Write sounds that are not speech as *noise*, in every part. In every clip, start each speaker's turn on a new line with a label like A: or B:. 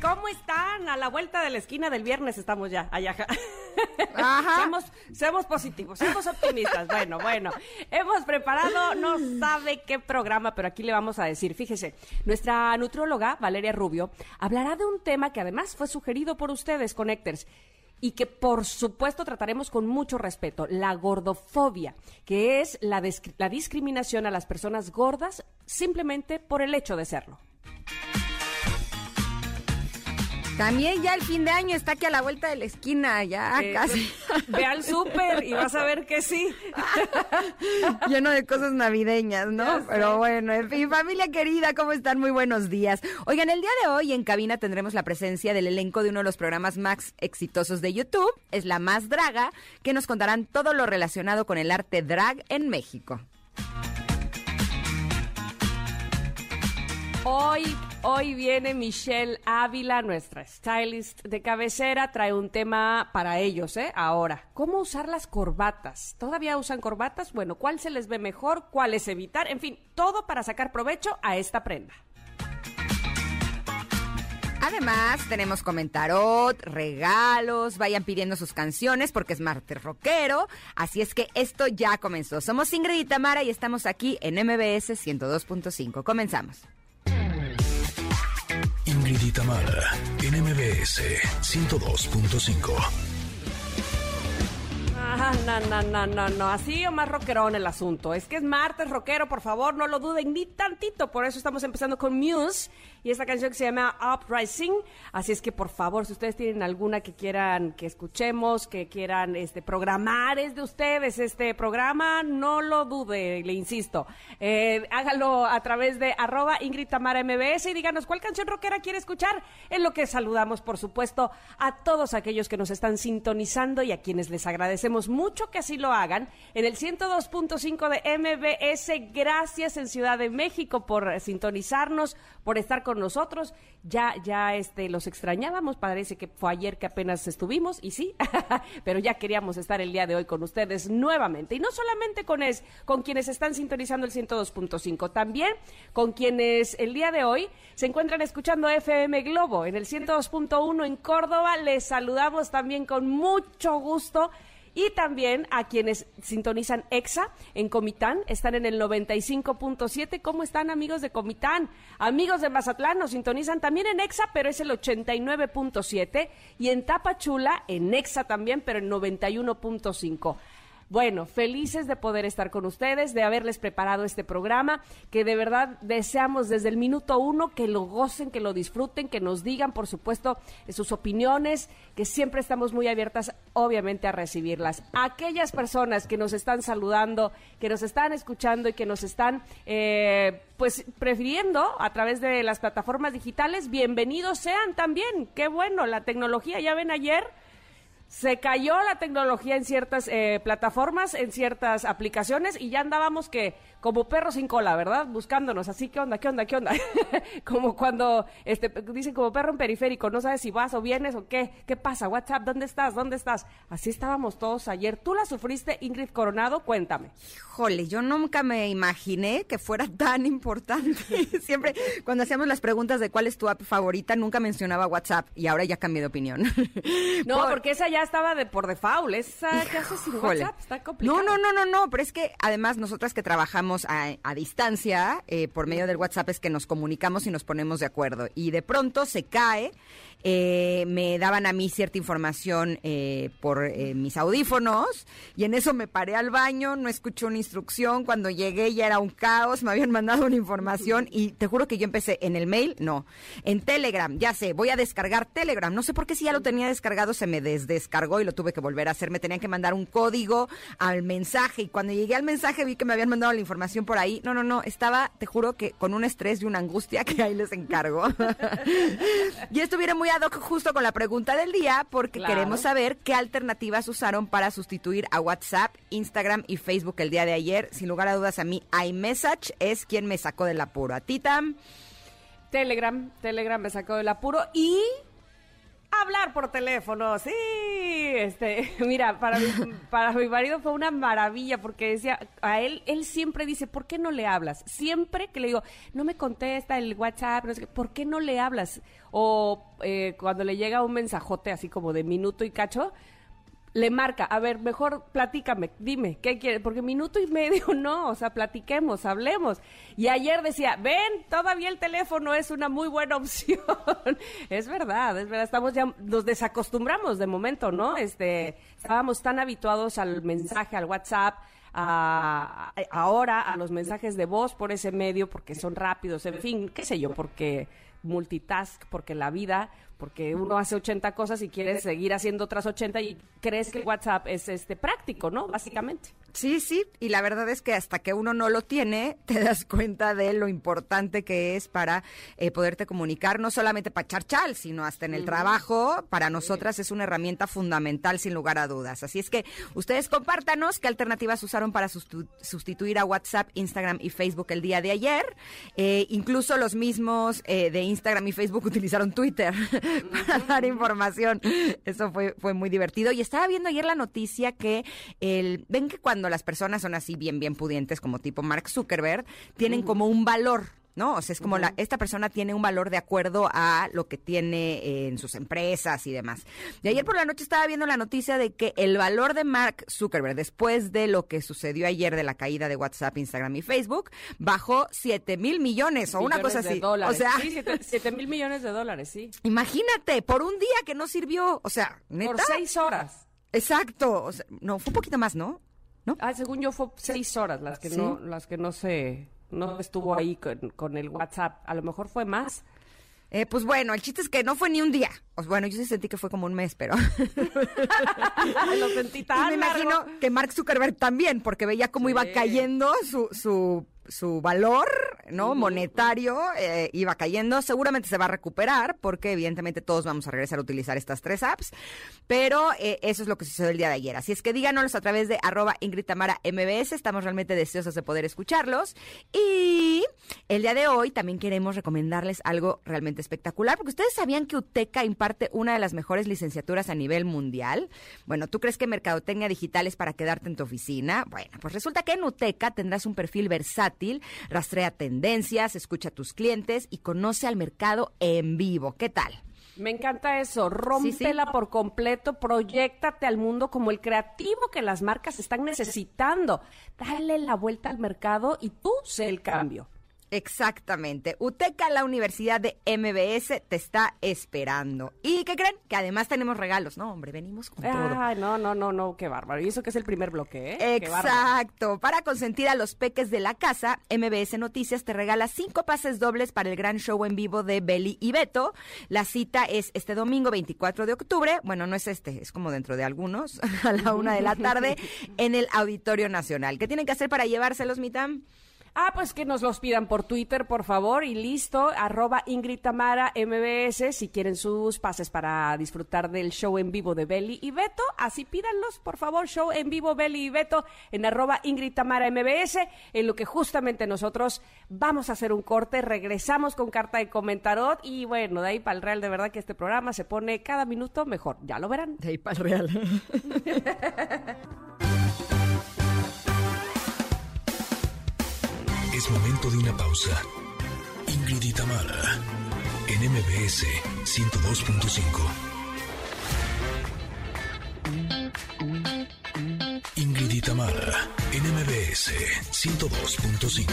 A: ¿Cómo están? A la vuelta de la esquina del viernes estamos ya, allá. *laughs*
B: Ajá.
A: Seamos, seamos positivos, seamos optimistas. Bueno, bueno, hemos preparado, no sabe qué programa, pero aquí le vamos a decir. Fíjese, nuestra nutrióloga, Valeria Rubio, hablará de un tema que además fue sugerido por ustedes, Connectors y que por supuesto trataremos con mucho respeto, la gordofobia, que es la, la discriminación a las personas gordas simplemente por el hecho de serlo.
B: También ya el fin de año está aquí a la vuelta de la esquina, ya
A: Eh,
B: casi.
A: Ve al súper y vas a ver que sí. *laughs*
B: Lleno de cosas navideñas, ¿no? Pero bueno, en fin, familia querida, ¿cómo están? Muy buenos días. Oigan, el día de hoy en cabina tendremos la presencia del elenco de uno de los programas más exitosos de YouTube, es La Más Draga, que nos contarán todo lo relacionado con el arte drag en México.
A: Hoy, hoy viene Michelle Ávila, nuestra stylist de cabecera, trae un tema para ellos, ¿eh? Ahora, ¿cómo usar las corbatas? ¿Todavía usan corbatas? Bueno, ¿cuál se les ve mejor? ¿Cuál es evitar? En fin, todo para sacar provecho a esta prenda.
B: Además, tenemos comentarot, regalos, vayan pidiendo sus canciones porque es martes rockero. Así es que esto ya comenzó. Somos Ingrid y Tamara y estamos aquí en MBS 102.5. Comenzamos.
C: Ingrid y Tamara, en MBS 102.5.
A: Ah, no, no, no, no, no, así o más rockerón el asunto. Es que es martes rockero, por favor, no lo duden ni tantito. Por eso estamos empezando con Muse y esta canción que se llama Uprising. Así es que, por favor, si ustedes tienen alguna que quieran que escuchemos, que quieran este programar, es de ustedes este programa, no lo dude, le insisto. Eh, hágalo a través de arroba Ingrid Tamara MBS y díganos cuál canción rockera quiere escuchar. En lo que saludamos, por supuesto, a todos aquellos que nos están sintonizando y a quienes les agradecemos mucho que así lo hagan en el 102.5 de MBS. Gracias en Ciudad de México por sintonizarnos, por estar con nosotros. Ya, ya este, los extrañábamos, parece que fue ayer que apenas estuvimos, y sí, *laughs* pero ya queríamos estar el día de hoy con ustedes nuevamente. Y no solamente con, es, con quienes están sintonizando el 102.5, también con quienes el día de hoy se encuentran escuchando FM Globo en el 102.1 en Córdoba. Les saludamos también con mucho gusto. Y también a quienes sintonizan EXA en Comitán, están en el 95.7. ¿Cómo están amigos de Comitán? Amigos de Mazatlán nos sintonizan también en EXA, pero es el 89.7. Y en Tapachula, en EXA también, pero en 91.5. Bueno, felices de poder estar con ustedes, de haberles preparado este programa, que de verdad deseamos desde el minuto uno que lo gocen, que lo disfruten, que nos digan, por supuesto, sus opiniones, que siempre estamos muy abiertas, obviamente, a recibirlas. Aquellas personas que nos están saludando, que nos están escuchando y que nos están, eh, pues, prefiriendo a través de las plataformas digitales, bienvenidos sean también. Qué bueno, la tecnología, ya ven ayer se cayó la tecnología en ciertas eh, plataformas, en ciertas aplicaciones y ya andábamos que como perros sin cola, ¿verdad? Buscándonos, así, ¿qué onda, qué onda, qué onda? *laughs* como cuando este, dicen como perro en periférico, no sabes si vas o vienes o qué, qué pasa, WhatsApp, ¿dónde estás? ¿Dónde estás? Así estábamos todos ayer. ¿Tú la sufriste, Ingrid Coronado? Cuéntame.
B: Híjole, yo nunca me imaginé que fuera tan importante. *laughs* Siempre, cuando hacíamos las preguntas de cuál es tu app favorita, nunca mencionaba WhatsApp y ahora ya cambié de opinión.
A: No,
B: Por-
A: porque esa ya estaba de por default, esa que hace sin
B: Híjole.
A: WhatsApp, está complicado.
B: No, no, no, no, no, pero es que además nosotras que trabajamos a, a distancia, eh, por medio del WhatsApp es que nos comunicamos y nos ponemos de acuerdo. Y de pronto se cae, eh, me daban a mí cierta información eh, por eh, mis audífonos y en eso me paré al baño, no escuché una instrucción, cuando llegué ya era un caos, me habían *laughs* mandado una información y te juro que yo empecé en el mail, no, en Telegram, ya sé, voy a descargar Telegram, no sé por qué si ya lo tenía descargado se me desdescargó y lo tuve que volver a hacer, me tenían que mandar un código al mensaje y cuando llegué al mensaje vi que me habían mandado la información por ahí, no, no, no, estaba, te juro que con un estrés y una angustia *laughs* que ahí les encargo. *laughs* y esto viene muy ad hoc justo con la pregunta del día porque
A: Claro.
B: queremos saber qué alternativas usaron para sustituir a WhatsApp, Instagram y Facebook el día de ayer. Sin lugar a dudas a mí iMessage es quien me sacó del apuro. A ti, Tam?
A: Telegram, Telegram me sacó del apuro y por teléfono, sí. Este, *laughs* mira, para mi, para mi marido fue una maravilla porque decía, a él, él siempre dice, ¿por qué no le hablas? Siempre que le digo, no me contesta el WhatsApp, no sé ¿por qué no le hablas? O eh, cuando le llega un mensajote así como de minuto y cacho, le marca, a ver, mejor platícame, dime, ¿qué quieres? Porque minuto y medio *laughs* no, o sea, platiquemos, hablemos. Y ayer decía, ven, todavía el teléfono es una muy buena *laughs* opción. es verdad, es verdad, estamos ya, nos desacostumbramos de momento, ¿no? Este, estábamos tan habituados al mensaje, al WhatsApp, a, ahora a los mensajes de voz por ese medio, porque son rápidos, en fin, qué sé yo, porque multitask, porque la vida, porque uno hace 80 cosas y quiere seguir haciendo otras 80 y crees que WhatsApp es este práctico, ¿no? Básicamente.
B: Sí, sí, y la verdad es que hasta que uno no lo tiene, te das cuenta de lo importante que es para eh, poderte comunicar, no solamente para charchal, sino hasta en el trabajo. Para nosotras es una herramienta fundamental, sin lugar a dudas. Así es que ustedes compártanos qué alternativas usaron para sustituir a WhatsApp, Instagram y Facebook el día de ayer. Eh, incluso los mismos eh, de Instagram y Facebook utilizaron Twitter *laughs* para dar información. Eso fue, fue muy divertido. Y estaba viendo ayer la noticia que el, ven que cuando las personas son así bien, bien pudientes, como tipo Mark Zuckerberg, tienen como un valor. ¿no? O sea, es como la, esta persona tiene un valor de acuerdo a lo que tiene en sus empresas y demás. Y ayer por la noche estaba viendo la noticia de que el valor de Mark Zuckerberg, después de lo que sucedió ayer de la caída de WhatsApp, Instagram y Facebook, bajó 7 mil millones o una cosa así.
A: O sea, 7 *laughs* mil millones de dólares, sí.
B: Imagínate, por un día que no sirvió, o sea, neta.
A: Por seis horas.
B: Exacto. O sea, no, fue un poquito más, ¿no? ¿No?
A: Ah, según yo fue seis horas las que no, las que no se no estuvo ahí con, el WhatsApp. A lo mejor fue más.
B: Eh, pues bueno, el chiste es que no fue ni un día. Pues bueno, yo sí sentí que fue como un mes, pero. *laughs*
A: Lo sentí *laughs* tan.
B: me imagino que Mark Zuckerberg también, porque veía cómo iba cayendo su, su su valor no monetario eh, iba cayendo. Seguramente se va a recuperar porque evidentemente todos vamos a regresar a utilizar estas tres apps. Pero eh, eso es lo que sucedió el día de ayer. Así es que díganos a través de arroba Ingrid Tamara MBS estamos realmente deseosos de poder escucharlos. Y el día de hoy también queremos recomendarles algo realmente espectacular porque ustedes sabían que UTECA imparte una de las mejores licenciaturas a nivel mundial. Bueno tú crees que mercadotecnia digital es para quedarte en tu oficina bueno pues resulta que en UTECA tendrás un perfil versátil rastrea tendencias, escucha a tus clientes y conoce al mercado en vivo. ¿Qué tal?
A: Me encanta eso, rómpela por completo, proyectate al mundo como el creativo que las marcas están necesitando. Dale la vuelta al mercado y tú sé el cambio.
B: Exactamente. UTECA, la Universidad de MBS, te está esperando. ¿Y qué creen? Que además tenemos regalos. No, hombre, venimos con todo.
A: Ay, no, no, no, no, qué bárbaro. Y eso que es el primer bloque,
B: ¿eh? Exacto. Para consentir a los peques de la casa, MBS Noticias te regala cinco pases dobles para el gran show en vivo de Beli y Beto. La cita es este domingo 24 de octubre. Bueno, no es este, es como dentro de algunos, *laughs* a la una de la tarde, *laughs* en el Auditorio Nacional. ¿Qué tienen que hacer para llevárselos, Mitam?
A: Ah, pues que nos los pidan por Twitter, por favor, y listo, arroba Ingrid Tamara MBS, si quieren sus pases para disfrutar del show en vivo de Belly y Beto, así pídanlos, por favor, show en vivo Belly y Beto en arroba Ingrid Tamara MBS, en lo que justamente nosotros vamos a hacer un corte, regresamos con carta de comentarot, y bueno, de ahí para el real, de verdad que este programa se pone cada minuto mejor, ya lo verán.
B: De ahí para el real. *laughs*
C: Momento de una pausa. Ingrid y Tamara, en MBS 102.5. Ingrid y Tamara, en MBS 102.5.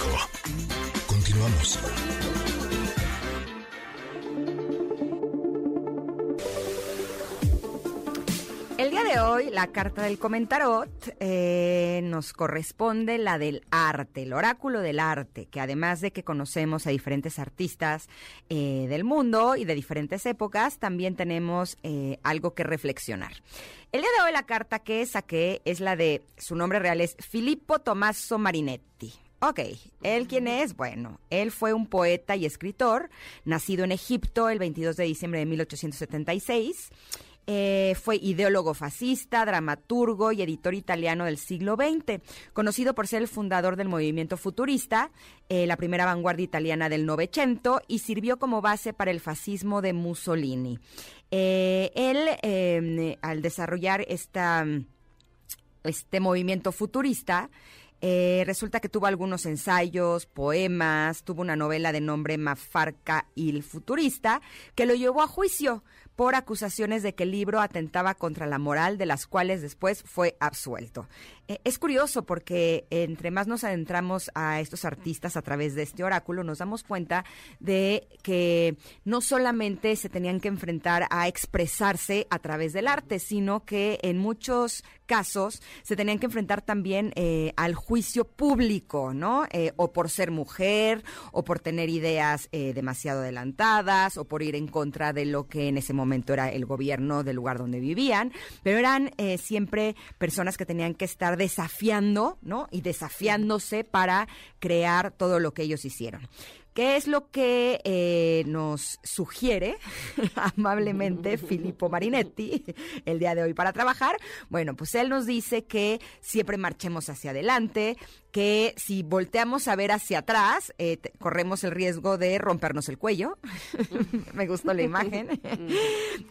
C: Continuamos.
B: De hoy, la carta del comentarot eh, nos corresponde la del arte, el oráculo del arte, que además de que conocemos a diferentes artistas eh, del mundo y de diferentes épocas, también tenemos eh, algo que reflexionar. El día de hoy la carta que saqué es la de, su nombre real es Filippo Tommaso Marinetti. Ok, ¿él quién es? Bueno, él fue un poeta y escritor, nacido en Egipto el 22 de diciembre de 1876 Eh, fue ideólogo fascista, dramaturgo y editor italiano del siglo XX, conocido por ser el fundador del movimiento futurista, eh, la primera vanguardia italiana del Novecento, y sirvió como base para el fascismo de Mussolini. Eh, él, al desarrollar esta, este movimiento futurista, resulta que tuvo algunos ensayos, poemas, tuvo una novela de nombre Mafarca il Futurista, que lo llevó a juicio por acusaciones de que el libro atentaba contra la moral, de las cuales después fue absuelto. Eh, es curioso porque entre más nos adentramos a estos artistas a través de este oráculo, nos damos cuenta de que no solamente se tenían que enfrentar a expresarse a través del arte, sino que en muchos casos se tenían que enfrentar también eh, al juicio público, ¿no? Eh, o por ser mujer, o por tener ideas demasiado adelantadas, o por ir en contra de lo que en ese momento era el gobierno del lugar donde vivían, pero eran siempre personas que tenían que estar desafiando, ¿no? Y desafiándose para crear todo lo que ellos hicieron. ¿Qué es lo que eh, nos sugiere *laughs* amablemente Filippo Marinetti el día de hoy para trabajar? Bueno, pues él nos dice que siempre marchemos hacia adelante, que si volteamos a ver hacia atrás, eh, corremos el riesgo de rompernos el cuello. *laughs* Me gustó la imagen.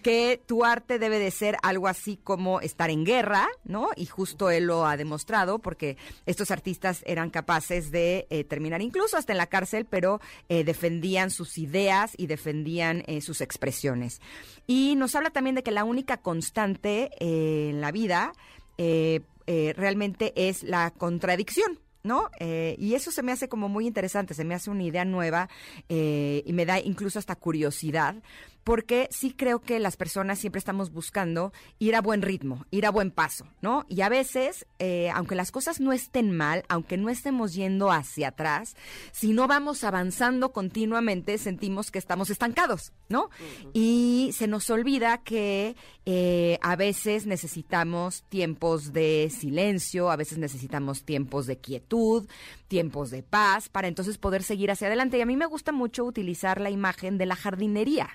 B: que tu arte debe de ser algo así como estar en guerra, ¿no? Y justo él lo ha demostrado porque estos artistas eran capaces de eh, terminar incluso hasta en la cárcel, pero eh, defendían sus ideas y defendían sus expresiones. Y nos habla también de que la única constante en la vida realmente es la contradicción. ¿No? Eh, y eso se me hace como muy interesante, se me hace una idea nueva eh, y me da incluso hasta curiosidad, porque sí creo que las personas siempre estamos buscando ir a buen ritmo, ir a buen paso, ¿no? Y a veces, eh, aunque las cosas no estén mal, aunque no estemos yendo hacia atrás, si no vamos avanzando continuamente, sentimos que estamos estancados, ¿no? Y se nos olvida que eh, a veces necesitamos tiempos de silencio, a veces necesitamos tiempos de quietud, tiempos de paz, para entonces poder seguir hacia adelante. Y a mí me gusta mucho utilizar la imagen de la jardinería.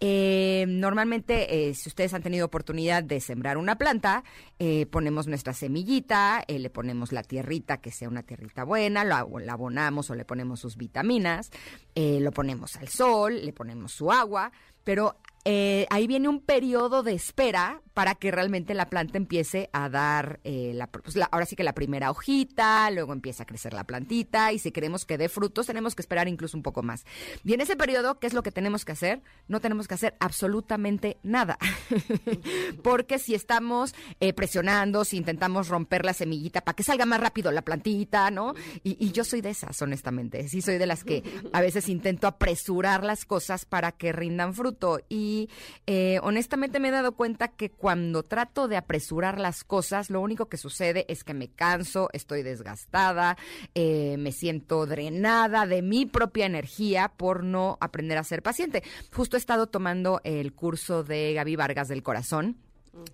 B: Eh, normalmente, eh, si ustedes han tenido oportunidad de sembrar una planta, eh, ponemos nuestra semillita, le ponemos la tierrita, que sea una tierrita buena, la abonamos o le ponemos sus vitaminas, lo ponemos al sol, le ponemos su agua, pero eh, ahí viene un periodo de espera para que realmente la planta empiece a dar, eh, pues, la, ahora sí que la primera hojita, luego empieza a crecer la plantita y si queremos que dé frutos tenemos que esperar incluso un poco más. Y en ese periodo, ¿qué es lo que tenemos que hacer? No tenemos que hacer absolutamente nada. *laughs* Porque si estamos eh, presionando, si intentamos romper la semillita para que salga más rápido la plantita, ¿no? Y, y yo soy de esas, honestamente. Sí, soy de las que a veces intento apresurar las cosas para que rindan fruto. Y eh, honestamente me he dado cuenta que cuando trato de apresurar las cosas, lo único que sucede es que me canso, estoy desgastada, eh, me siento drenada de mi propia energía por no aprender a ser paciente. Justo he estado tomando el curso de Gaby Vargas del Corazón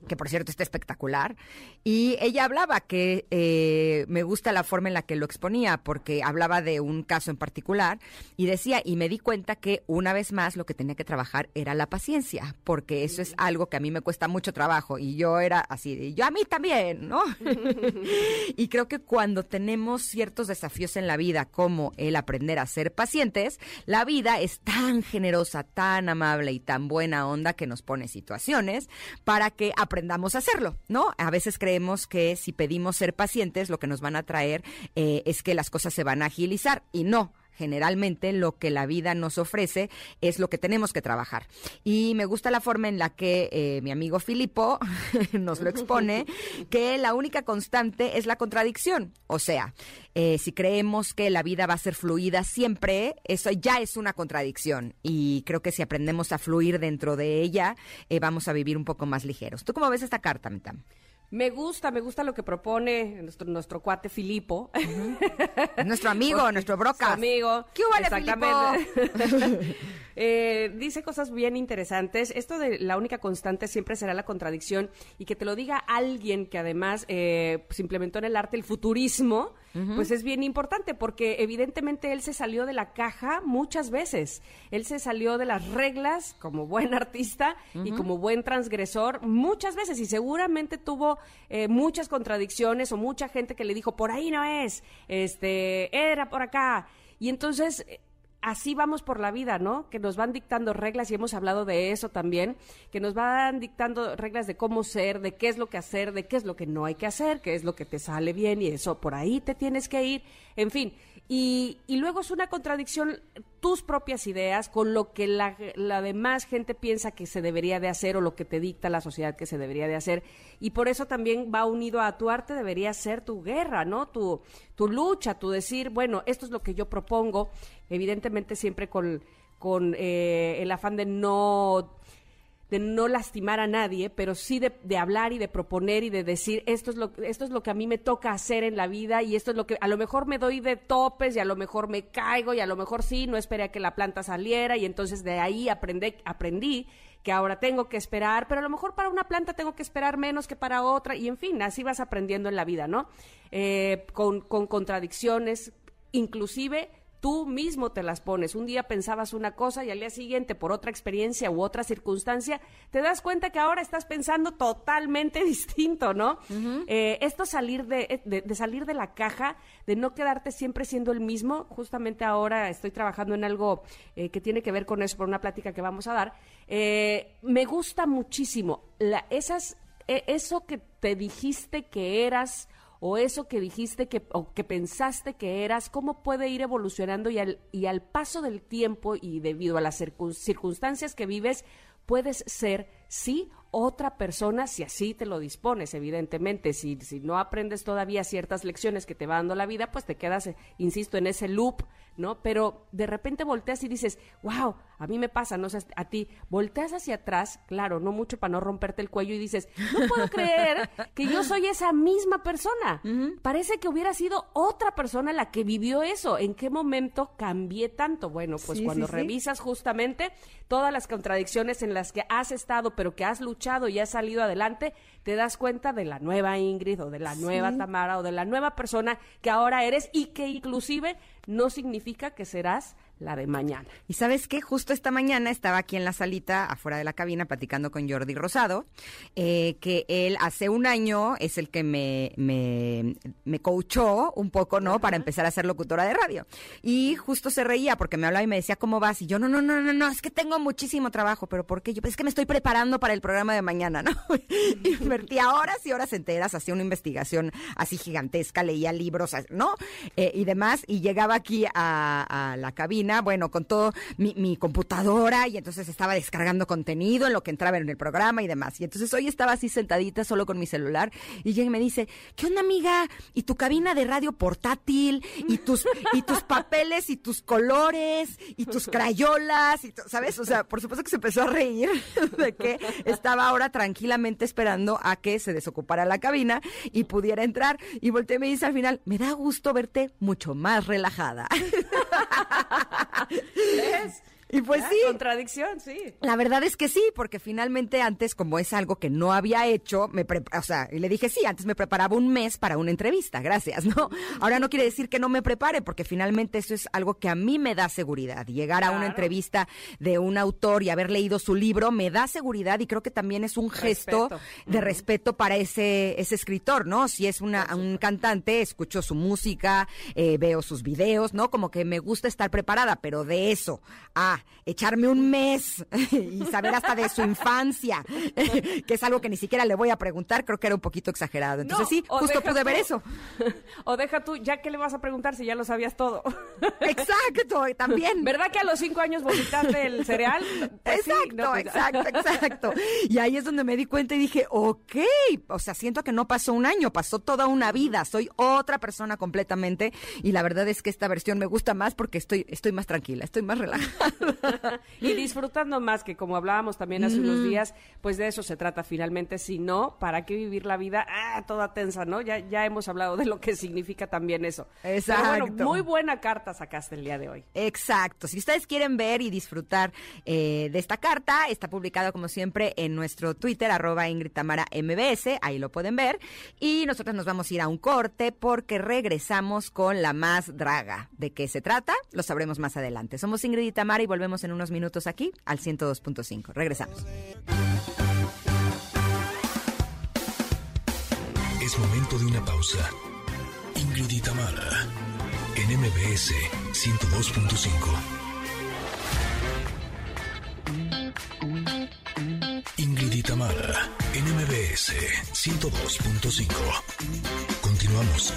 B: que por cierto está espectacular. Y ella hablaba que eh, me gusta la forma en la que lo exponía, porque hablaba de un caso en particular y decía, y me di cuenta que una vez más lo que tenía que trabajar era la paciencia, porque eso es algo que a mí me cuesta mucho trabajo y yo era así, y yo a mí también, ¿no? *laughs* y creo que cuando tenemos ciertos desafíos en la vida, como el aprender a ser pacientes, la vida es tan generosa, tan amable y tan buena onda que nos pone situaciones para que aprendamos a hacerlo, ¿no? A veces creemos que si pedimos ser pacientes, lo que nos van a traer eh, es que las cosas se van a agilizar y no generalmente lo que la vida nos ofrece es lo que tenemos que trabajar. Y me gusta la forma en la que eh, mi amigo Filipo *laughs* nos lo expone, que la única constante es la contradicción. O sea, eh, si creemos que la vida va a ser fluida siempre, eso ya es una contradicción. Y creo que si aprendemos a fluir dentro de ella, eh, vamos a vivir un poco más ligeros. ¿Tú cómo ves esta carta, Metam?
A: Me gusta, me gusta lo que propone nuestro, nuestro cuate Filipo.
B: Nuestro *laughs* amigo, nuestro broca.
A: amigo.
B: ¿Qué Exactamente. *laughs*
A: eh, dice cosas bien interesantes. Esto de la única constante siempre será la contradicción y que te lo diga alguien que además eh, se implementó en el arte el futurismo pues es bien importante porque evidentemente él se salió de la caja muchas veces. Él se salió de las reglas como buen *laughs* artista y como buen transgresor muchas veces y seguramente tuvo eh, muchas contradicciones o mucha gente que le dijo, por ahí no es, este, era por acá. Y entonces así vamos por la vida, ¿no? Que nos van dictando reglas y hemos hablado de eso también, que nos van dictando reglas de cómo ser, de qué es lo que hacer, de qué es lo que no hay que hacer, qué es lo que te sale bien y eso por ahí te tienes que ir, en fin. Y, y luego es una contradicción tus propias ideas con lo que la, la, demás gente piensa que se debería de hacer o lo que te dicta la sociedad que se debería de hacer. Y por eso también va unido a tu arte, debería ser tu guerra, ¿no? Tu, tu lucha, tu decir, bueno, esto es lo que yo propongo, evidentemente siempre con, con eh, el afán de no de no lastimar a nadie, pero sí de, de, hablar y de proponer y de decir esto es lo esto es lo que a mí me toca hacer en la vida y esto es lo que a lo mejor me doy de topes y a lo mejor me caigo y a lo mejor sí no esperé a que la planta saliera y entonces de ahí aprendí aprendí que ahora tengo que esperar, pero a lo mejor para una planta tengo que esperar menos que para otra y en fin así vas aprendiendo en la vida, ¿no? Eh, con, con contradicciones, inclusive tú mismo te las pones. Un día pensabas una cosa y al día siguiente, por otra experiencia u otra circunstancia, te das cuenta que ahora estás pensando totalmente *laughs* distinto, ¿no? eh, esto salir de, de, salir de la caja, de no quedarte siempre siendo el mismo. Justamente ahora estoy trabajando en algo eh, que tiene que ver con eso, por una plática que vamos a dar. Eh, me gusta muchísimo la, esas, e, eso que te dijiste que eras o eso que dijiste que, o que pensaste que eras, cómo puede ir evolucionando y al, y al paso del tiempo y debido a las circunstancias que vives, puedes ser, sí, otra persona si así te lo dispones, evidentemente. Si, si no aprendes todavía ciertas lecciones que te va dando la vida, pues te quedas, eh, insisto, en ese loop, ¿no? Pero de repente volteas y dices, wow, a mí me pasa, no sé, a ti, volteas hacia atrás, claro, no mucho para no romperte el cuello y dices, no puedo creer que yo soy esa misma persona. Parece que hubiera sido otra persona la que vivió eso. ¿En qué momento cambié tanto? Bueno, pues cuando revisas justamente todas las contradicciones en las que has estado, pero que has luchado y has salido adelante, te das cuenta de la nueva Ingrid o de la nueva Tamara o de la nueva persona que ahora eres y que inclusive no significa que serás la de mañana.
B: Y sabes qué, justo esta mañana estaba aquí en la salita, afuera de la cabina, platicando con Jordi Rosado, eh, que él hace un año es el que me, me, me coachó un poco, ¿no? Para empezar a ser locutora de radio. Y justo se reía porque me hablaba y me decía, ¿cómo vas? Y yo, no, no, no, no, no, es que tengo muchísimo trabajo, pero ¿por qué? Yo, pues es que me estoy preparando para el programa de mañana, ¿no? *laughs* Invertía horas y horas enteras, hacía una investigación así gigantesca, leía libros, ¿no? Eh, y demás, y llegaba aquí a, a la cabina bueno, con todo mi, computadora y entonces estaba descargando contenido en lo que entraba en el programa y demás. Y entonces hoy estaba así sentadita solo con mi celular y ella me dice, ¿qué onda amiga? ¿Y tu cabina de radio portátil? ¿Y tus, y tus papeles y tus colores? ¿Y tus crayolas? Y ¿Sabes? O sea, por supuesto que se empezó a reír *laughs* de que estaba ahora tranquilamente esperando a que se desocupara la cabina y pudiera entrar. Y volteé y me dice al final, me da gusto verte mucho más relajada. *laughs* *laughs*
A: ¿Ves?
B: Y pues sí.
A: Contradicción, sí.
B: La verdad es que sí, porque finalmente antes, como es algo que no había hecho, me o sea, y le dije sí, antes me preparaba un mes para una entrevista, gracias, *laughs* ¿no? Ahora no quiere decir que no me prepare, porque finalmente eso es algo que a mí me da seguridad. Llegar a una entrevista de un autor y haber leído su libro me da seguridad y creo que también es un gesto de respeto para ese, ese escritor, ¿no? Si es una, un cantante, escucho su música, eh, veo sus videos, ¿no? Como que me gusta estar preparada, pero de eso a echarme un mes *laughs* y saber hasta de su infancia, *laughs* que es algo que ni siquiera le voy a preguntar, creo que era un poquito exagerado. Entonces sí, justo pude ver eso. *laughs*
A: O deja tú, ya que le vas a preguntar si ya lo sabías todo.
B: Exacto, también.
A: ¿Verdad que a los cinco años vomitaste el cereal?
B: Pues exacto, pues exacto, exacto. Y ahí es donde me di cuenta y dije, ok, o sea, siento que no pasó un año, pasó toda una vida, soy otra persona completamente y la verdad es que esta versión me gusta más porque estoy, estoy más tranquila, estoy más relajada. *laughs*
A: y disfrutando más, que como hablábamos también hace unos días, pues de eso se trata finalmente. Si no, ¿para qué vivir la vida ah, toda tensa, no? Ya, ya hemos hablado de lo que significa también eso.
B: Exacto.
A: Pero bueno, muy buena carta sacaste el día de hoy.
B: Exacto. Si ustedes quieren ver y disfrutar eh, de esta carta, está publicado como siempre en nuestro Twitter, arroba Ingrid Tamara MBS, ahí lo pueden ver. Y nosotros nos vamos a ir a un corte porque regresamos con la más draga. ¿De qué se trata? Lo sabremos más adelante. Somos Ingrid y Tamara y volvemos en unos minutos aquí al 102.5. Regresamos.
C: Es momento de una pausa. Ingrid y Tamara, en MBS 102.5. Ingrid y Tamara, en MBS 102.5. Continuamos.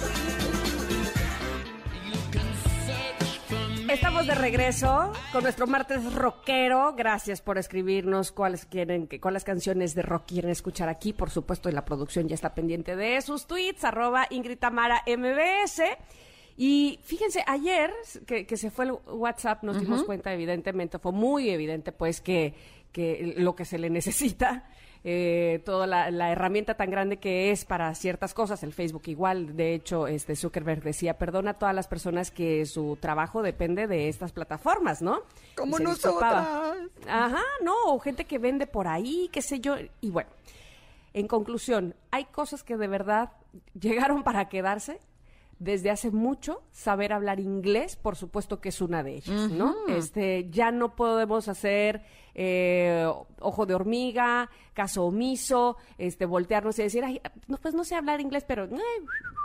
A: Estamos de regreso con nuestro martes rockero. Gracias por escribirnos cuáles quieren, cuáles canciones de rock quieren escuchar aquí. Por supuesto, y la producción ya está pendiente de sus tweets, arroba Ingrid Tamara MBS. Y fíjense, ayer que, que se fue el WhatsApp nos dimos cuenta, evidentemente, fue muy evidente, pues, que, que lo que se le necesita eh, toda la, la herramienta tan grande que es para ciertas cosas, el Facebook igual, de hecho, este Zuckerberg decía, perdona a todas las personas que su trabajo depende de estas plataformas, ¿no?
B: Como nosotras.
A: Ajá, no, o gente que vende por ahí, qué sé yo, y bueno, en conclusión, hay cosas que de verdad *laughs* llegaron para quedarse. Desde hace mucho, saber hablar inglés, por supuesto que es una de ellas, ¿no? Este, ya no podemos hacer eh, ojo de hormiga, caso omiso, este, voltearnos y decir, ay, no, pues no sé hablar inglés, pero eh,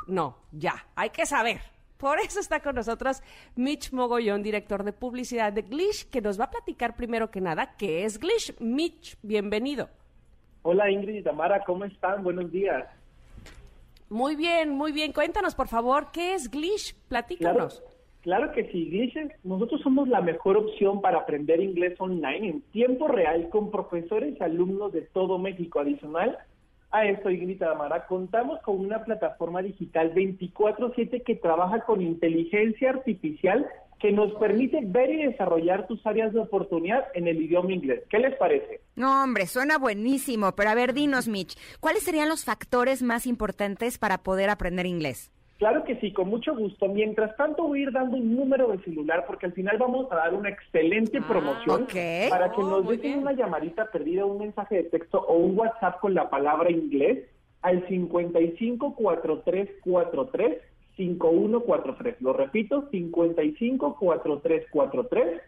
A: no, ya, hay que saber. Por eso está con nosotros Mitch Mogollón, director de publicidad de Glish, que nos va a platicar primero que nada qué es Glish. Mitch, bienvenido.
D: Hola Ingrid y Tamara, ¿cómo están? Buenos días.
A: Muy bien, muy bien. Cuéntanos, por favor, ¿qué es?
D: Claro,
A: Platícanos.
D: claro que sí, Glitches, nosotros somos la mejor opción para aprender inglés online en tiempo real con profesores y alumnos de todo México. Adicional a esto, Ingrid y Tamara, contamos con una plataforma digital 24/7 que trabaja con inteligencia artificial que nos permite ver y desarrollar tus áreas de oportunidad en el idioma inglés. ¿Qué les parece?
B: No, hombre, suena buenísimo, pero a ver, dinos, Mitch, ¿cuáles serían los factores más importantes para poder aprender inglés?
D: Claro que sí, con mucho gusto. Mientras tanto voy a ir dando un número de celular porque al final vamos a dar una excelente
A: Ah,
D: promoción
B: ok.
D: para que
A: Oh,
D: nos
A: muy
D: dejen
A: bien.
D: una llamadita perdida, un mensaje de texto o un WhatsApp con la palabra inglés al 554343 5143. Lo repito, 554343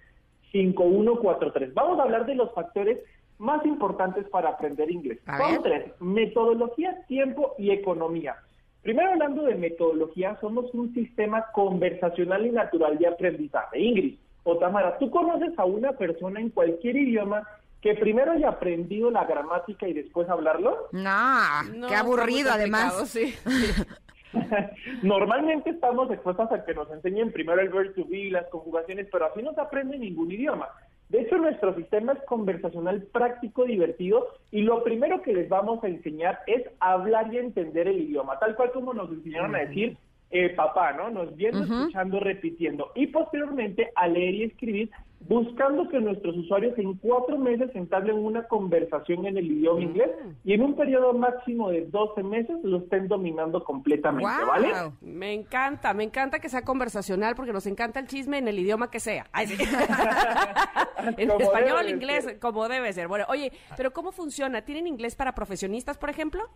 D: 5143. Vamos a hablar de los factores más importantes para aprender inglés.
B: A
D: Son
B: ver.
D: tres, metodología, tiempo y economía. Primero hablando de metodología, somos un sistema conversacional y natural de aprendizaje. Ingrid o Tamara, ¿tú conoces a una persona en cualquier idioma que primero haya aprendido la gramática y después hablarlo?
B: No,
A: No,
B: qué aburrido además.
A: sí. *laughs* *laughs*
D: Normalmente estamos expuestos a que nos enseñen primero el verb to be, las conjugaciones, pero así no se aprende ningún idioma. De hecho, nuestro sistema es conversacional práctico, divertido, y lo primero que les vamos a enseñar es hablar y entender el idioma, tal cual como nos enseñaron a decir eh, papá, ¿no? Nos viendo, escuchando, repitiendo, y posteriormente a leer y escribir, buscando que nuestros usuarios en cuatro meses entablen una conversación en el idioma inglés y en un periodo máximo de 12 meses lo estén dominando completamente, ¿vale?
A: Me encanta, me encanta que sea conversacional porque nos encanta el chisme en el idioma que sea. Ay, sí. *laughs* en español, inglés,
D: ser.
A: como debe ser. Bueno, oye, pero ¿cómo funciona? ¿Tienen inglés para profesionistas, por ejemplo?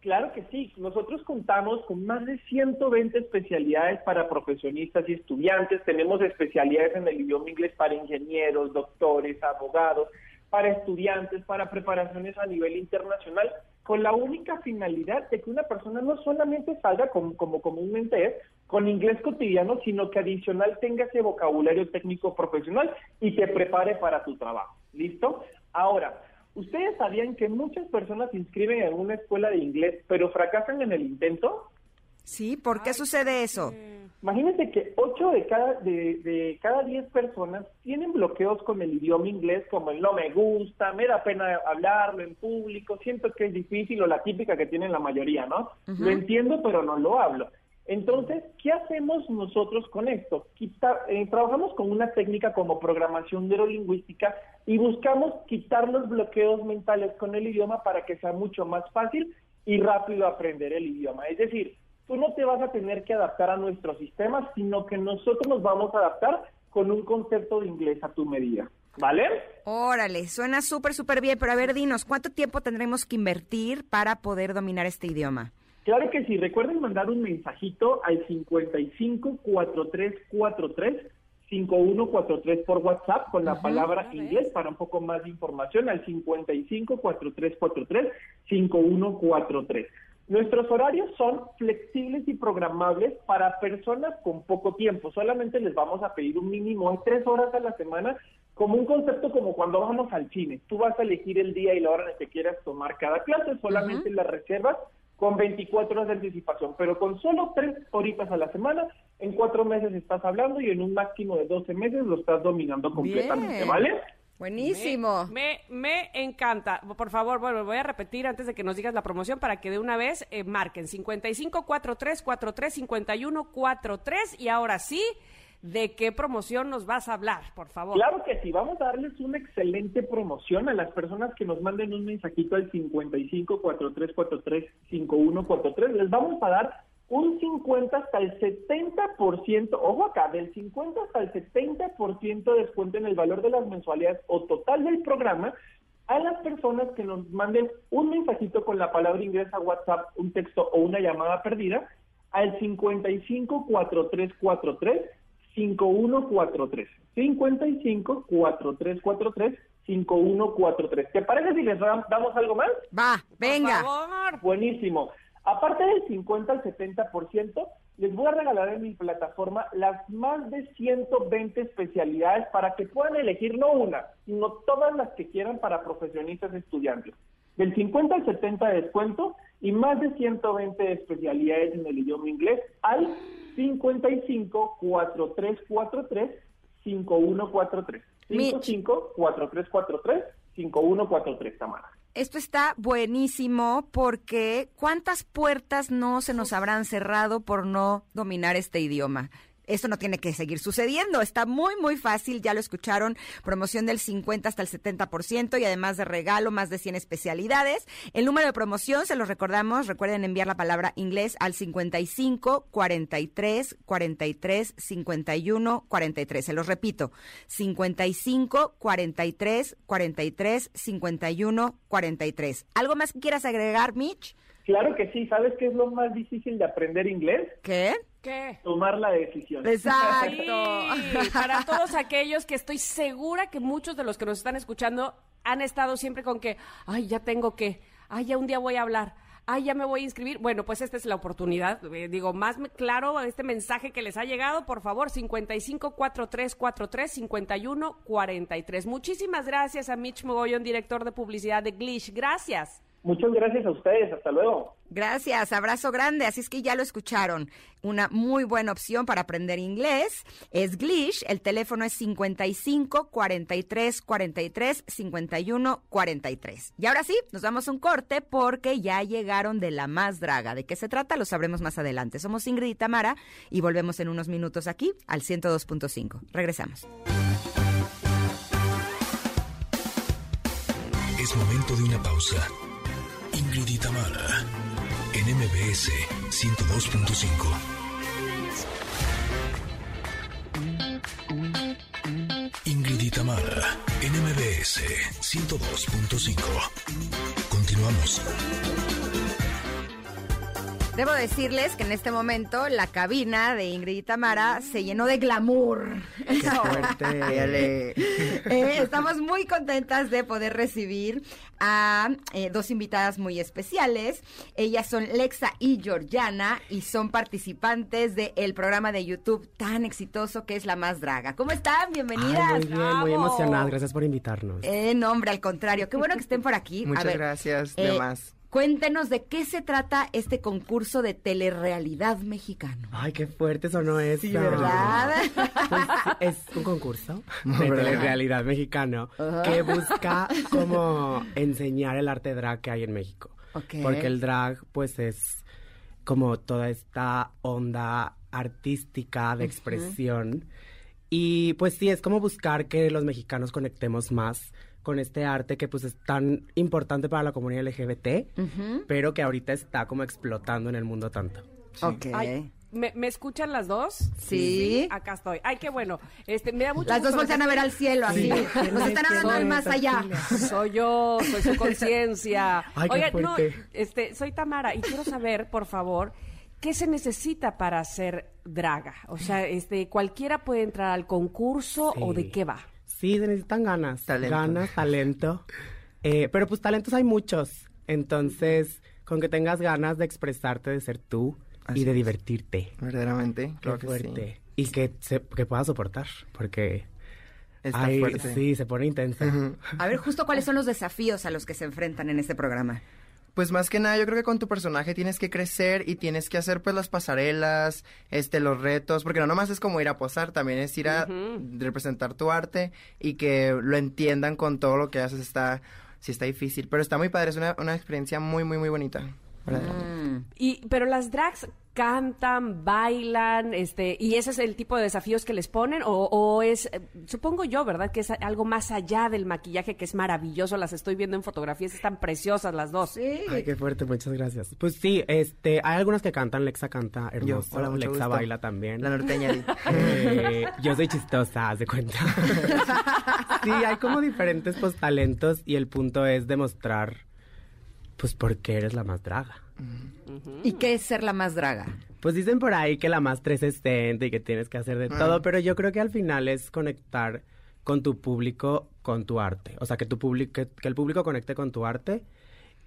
D: Claro que sí. Nosotros contamos con más de 120 especialidades para profesionistas y estudiantes. Tenemos especialidades en el idioma inglés para ingenieros, doctores, abogados, para estudiantes, para preparaciones a nivel internacional, con la única finalidad de que una persona no solamente salga como, como comúnmente es, con inglés cotidiano, sino que adicional tenga ese vocabulario técnico profesional y te prepare para tu trabajo. ¿Listo? Ahora, ¿Ustedes sabían que muchas personas se inscriben en una escuela de inglés, pero fracasan en el intento?
B: Sí, ¿por qué sucede eso?
D: Imagínense que 8 de cada, de, de cada 10 personas tienen bloqueos con el idioma inglés, como el no me gusta, me da pena hablarlo en público, siento que es difícil o la típica que tienen la mayoría, ¿no? Lo entiendo, pero no lo hablo. Entonces, ¿qué hacemos nosotros con esto? Eh, trabajamos con una técnica como programación neurolingüística y buscamos quitar los bloqueos mentales con el idioma para que sea mucho más fácil y rápido aprender el idioma. Es decir, tú no te vas a tener que adaptar a nuestro sistema, sino que nosotros nos vamos a adaptar con un concepto de inglés a tu medida. ¿Vale?
B: Órale, suena súper, súper bien, pero a ver, dinos, ¿cuánto tiempo tendremos que invertir para poder dominar este idioma?
D: Claro que sí, recuerden mandar un mensajito al 554343 5143 por WhatsApp con la palabra inglés para un poco más de información al 554343 5143. Nuestros horarios son flexibles y programables para personas con poco tiempo. Solamente les vamos a pedir un mínimo de tres horas a la semana como un concepto como cuando vamos al cine. Tú vas a elegir el día y la hora en que quieras tomar cada clase, solamente las reservas con 24 horas de anticipación, pero con solo tres horitas a la semana, en cuatro meses estás hablando y en un máximo de 12 meses lo estás dominando completamente, ¿vale?
B: Buenísimo.
A: Me, me, encanta. Por favor, bueno, voy a repetir antes de que nos digas la promoción para que de una vez eh, marquen 5543435143 y ahora sí, ¿de qué promoción nos vas a hablar, por favor?
D: Claro que sí, vamos a darles una excelente promoción a las personas que nos manden un mensajito al 5543435143. Les vamos a dar un 50 hasta el 70%, ojo acá, del 50 hasta el 70% de descuento en el valor de las mensualidades o total del programa a las personas que nos manden un mensajito con la palabra inglés a WhatsApp, un texto o una llamada perdida al 55 4343 5143. 55 4343 5143. ¿Te parece si les damos algo más?
B: Va, venga.
D: Buenísimo. Aparte del 50 al 70%, les voy a regalar en mi plataforma las más de 120 especialidades para que puedan elegir no una, sino todas las que quieran para profesionistas estudiantes. Del 50 al 70 de descuento y más de 120 especialidades en el idioma inglés al 55 4343 5143. 55 4343 5143, Tamara.
B: Esto está buenísimo porque ¿cuántas puertas no se nos habrán cerrado por no dominar este idioma? Esto no tiene que seguir sucediendo. Está muy, muy fácil. Ya lo escucharon. Promoción del 50 hasta el 70% y además de regalo, más de 100 especialidades. El número de promoción, se los recordamos. Recuerden enviar la palabra inglés al 55 43 43 51 43. Se los repito. 55 43 43 51 43. ¿Algo más que quieras agregar, Mitch?
D: Claro que sí. ¿Sabes qué es lo más difícil de aprender inglés?
B: ¿Qué?
A: ¿Qué?
D: Tomar la decisión.
B: Exacto.
A: para *laughs* todos aquellos que estoy segura que muchos de los que nos están escuchando han estado siempre con que, ay, ya tengo que, ay, ya un día voy a hablar. Ay, ya me voy a inscribir. Bueno, pues esta es la oportunidad. Eh, digo, más claro este mensaje que les ha llegado, por favor, 5543435143. Muchísimas gracias a Mitch Mogollon, director de publicidad de Glish. Gracias.
D: Muchas gracias a ustedes, hasta luego.
B: Gracias, abrazo grande. Así es que ya lo escucharon. Una muy buena opción para aprender inglés es Glish. El teléfono es 55 43 43 51 43. Y ahora sí, nos damos un corte porque ya llegaron de la más draga. ¿De qué se trata? Lo sabremos más adelante. Somos Ingrid y Tamara y volvemos en unos minutos aquí al 102.5. Regresamos.
C: Es momento de una pausa. Ingrid y en MBS 102.5. Ingrid y Tamara, en MBS 102.5. Continuamos.
B: Debo decirles que en este momento la cabina de Ingrid y Tamara se llenó de glamour. *laughs* Eh, estamos muy contentas de poder recibir a eh, dos invitadas muy especiales. Ellas son Lexa y Georgiana y son participantes del programa de YouTube tan exitoso que es La Más Draga. ¿Cómo están? Bienvenidas.
E: muy bien, muy emocionadas. Gracias por invitarnos.
B: Eh, no, hombre, al contrario. Qué bueno que estén por aquí.
E: Muchas gracias, de más.
B: Cuéntenos de qué se trata este concurso de telerrealidad mexicano.
E: Ay, qué fuerte eso no es.
B: Sí, ¿verdad?
E: Pues, es un concurso de telerrealidad mexicano que busca como enseñar el arte drag que hay en México. Porque el drag, pues, es como toda esta onda artística de expresión. Y pues sí, es como buscar que los mexicanos conectemos más con este arte que pues es tan importante para la comunidad LGBT, pero que ahorita está como explotando en el mundo tanto.
B: Ok.
A: Ay, ¿me, me escuchan las dos?
B: Sí.
A: Acá estoy. Ay, qué bueno. Este, me da mucho
B: Las dos voltean a ver al cielo, así. Nos están hablando del más allá.
A: Soy yo, soy su conciencia. Oigan, no, este, soy Tamara y quiero saber, por favor, ¿qué se necesita para ser draga? O sea, este, cualquiera puede entrar al concurso o de
E: Sí.
A: qué va.
E: Sí, se necesitan ganas.
F: Talento.
E: Ganas, talento. *laughs* Eh, pero pues talentos hay muchos. Entonces, con que tengas ganas de expresarte, de ser tú
F: Así
E: y de
F: es.
E: divertirte.
F: Verdaderamente,
E: Qué
F: claro que
E: fuerte.
F: sí.
E: Y que, se, que puedas soportar, porque...
F: Está fuerte.
E: Sí, se pone intensa.
B: A ver, justo cuáles son los desafíos a los que se enfrentan en este programa.
F: Pues más que nada, yo creo que con tu personaje tienes que crecer y tienes que hacer pues las pasarelas, este, los retos, porque no nomás es como ir a posar, también es ir a representar tu arte y que lo entiendan con todo lo que haces. Está, sí está difícil, pero está muy padre, es una, una experiencia muy, muy, muy bonita. Verdaderamente.
A: Y, pero las drags cantan, bailan, este, y ese es el tipo de desafíos que les ponen, o, o es, eh, supongo yo, ¿verdad? Que es algo más allá del maquillaje que es maravilloso. Las estoy viendo en fotografías, están preciosas las dos.
B: Sí.
E: Ay, qué fuerte, muchas gracias. Pues sí, este, hay algunas que cantan, Lexa canta hermoso,
F: hola,
E: Lexa
F: gusto.
E: baila también.
F: La norteña.
E: Eh, yo soy chistosa, haz de cuenta. *laughs* sí, hay como diferentes pues talentos y el punto es demostrar pues por qué eres la más draga.
B: ¿Y qué es ser la más draga?
E: Pues dicen por ahí que la más 360 y que tienes que hacer de todo, pero yo creo que al final es conectar con tu público, con tu arte. O sea, que tu público, que, que el público conecte con tu arte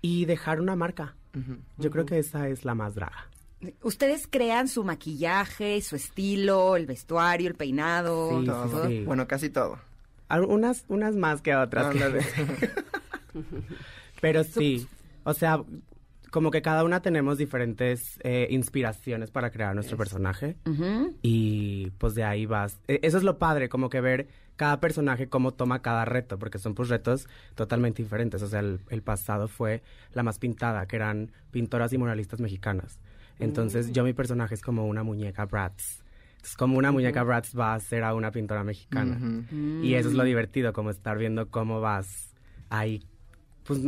E: y dejar una marca. Yo creo que esa es la más draga.
B: Ustedes crean su maquillaje, su estilo, el vestuario, el peinado,
E: Sí,
B: todo.
E: sí.
F: Bueno, casi todo.
E: Al- Unas, unas más que otras. que-
F: Ándale. *laughs*
E: Pero sí, o sea, como que cada una tenemos diferentes eh, inspiraciones para crear nuestro personaje. Y pues de ahí vas. E- Eso es lo padre, como que ver cada personaje cómo toma cada reto, porque son pues retos totalmente diferentes. O sea, el, el pasado fue la más pintada, que eran pintoras y muralistas mexicanas. Entonces yo mi personaje es como una muñeca Bratz. Es como una muñeca Bratz va a ser a una pintora mexicana. Y eso es lo divertido, como estar viendo cómo vas ahí, pues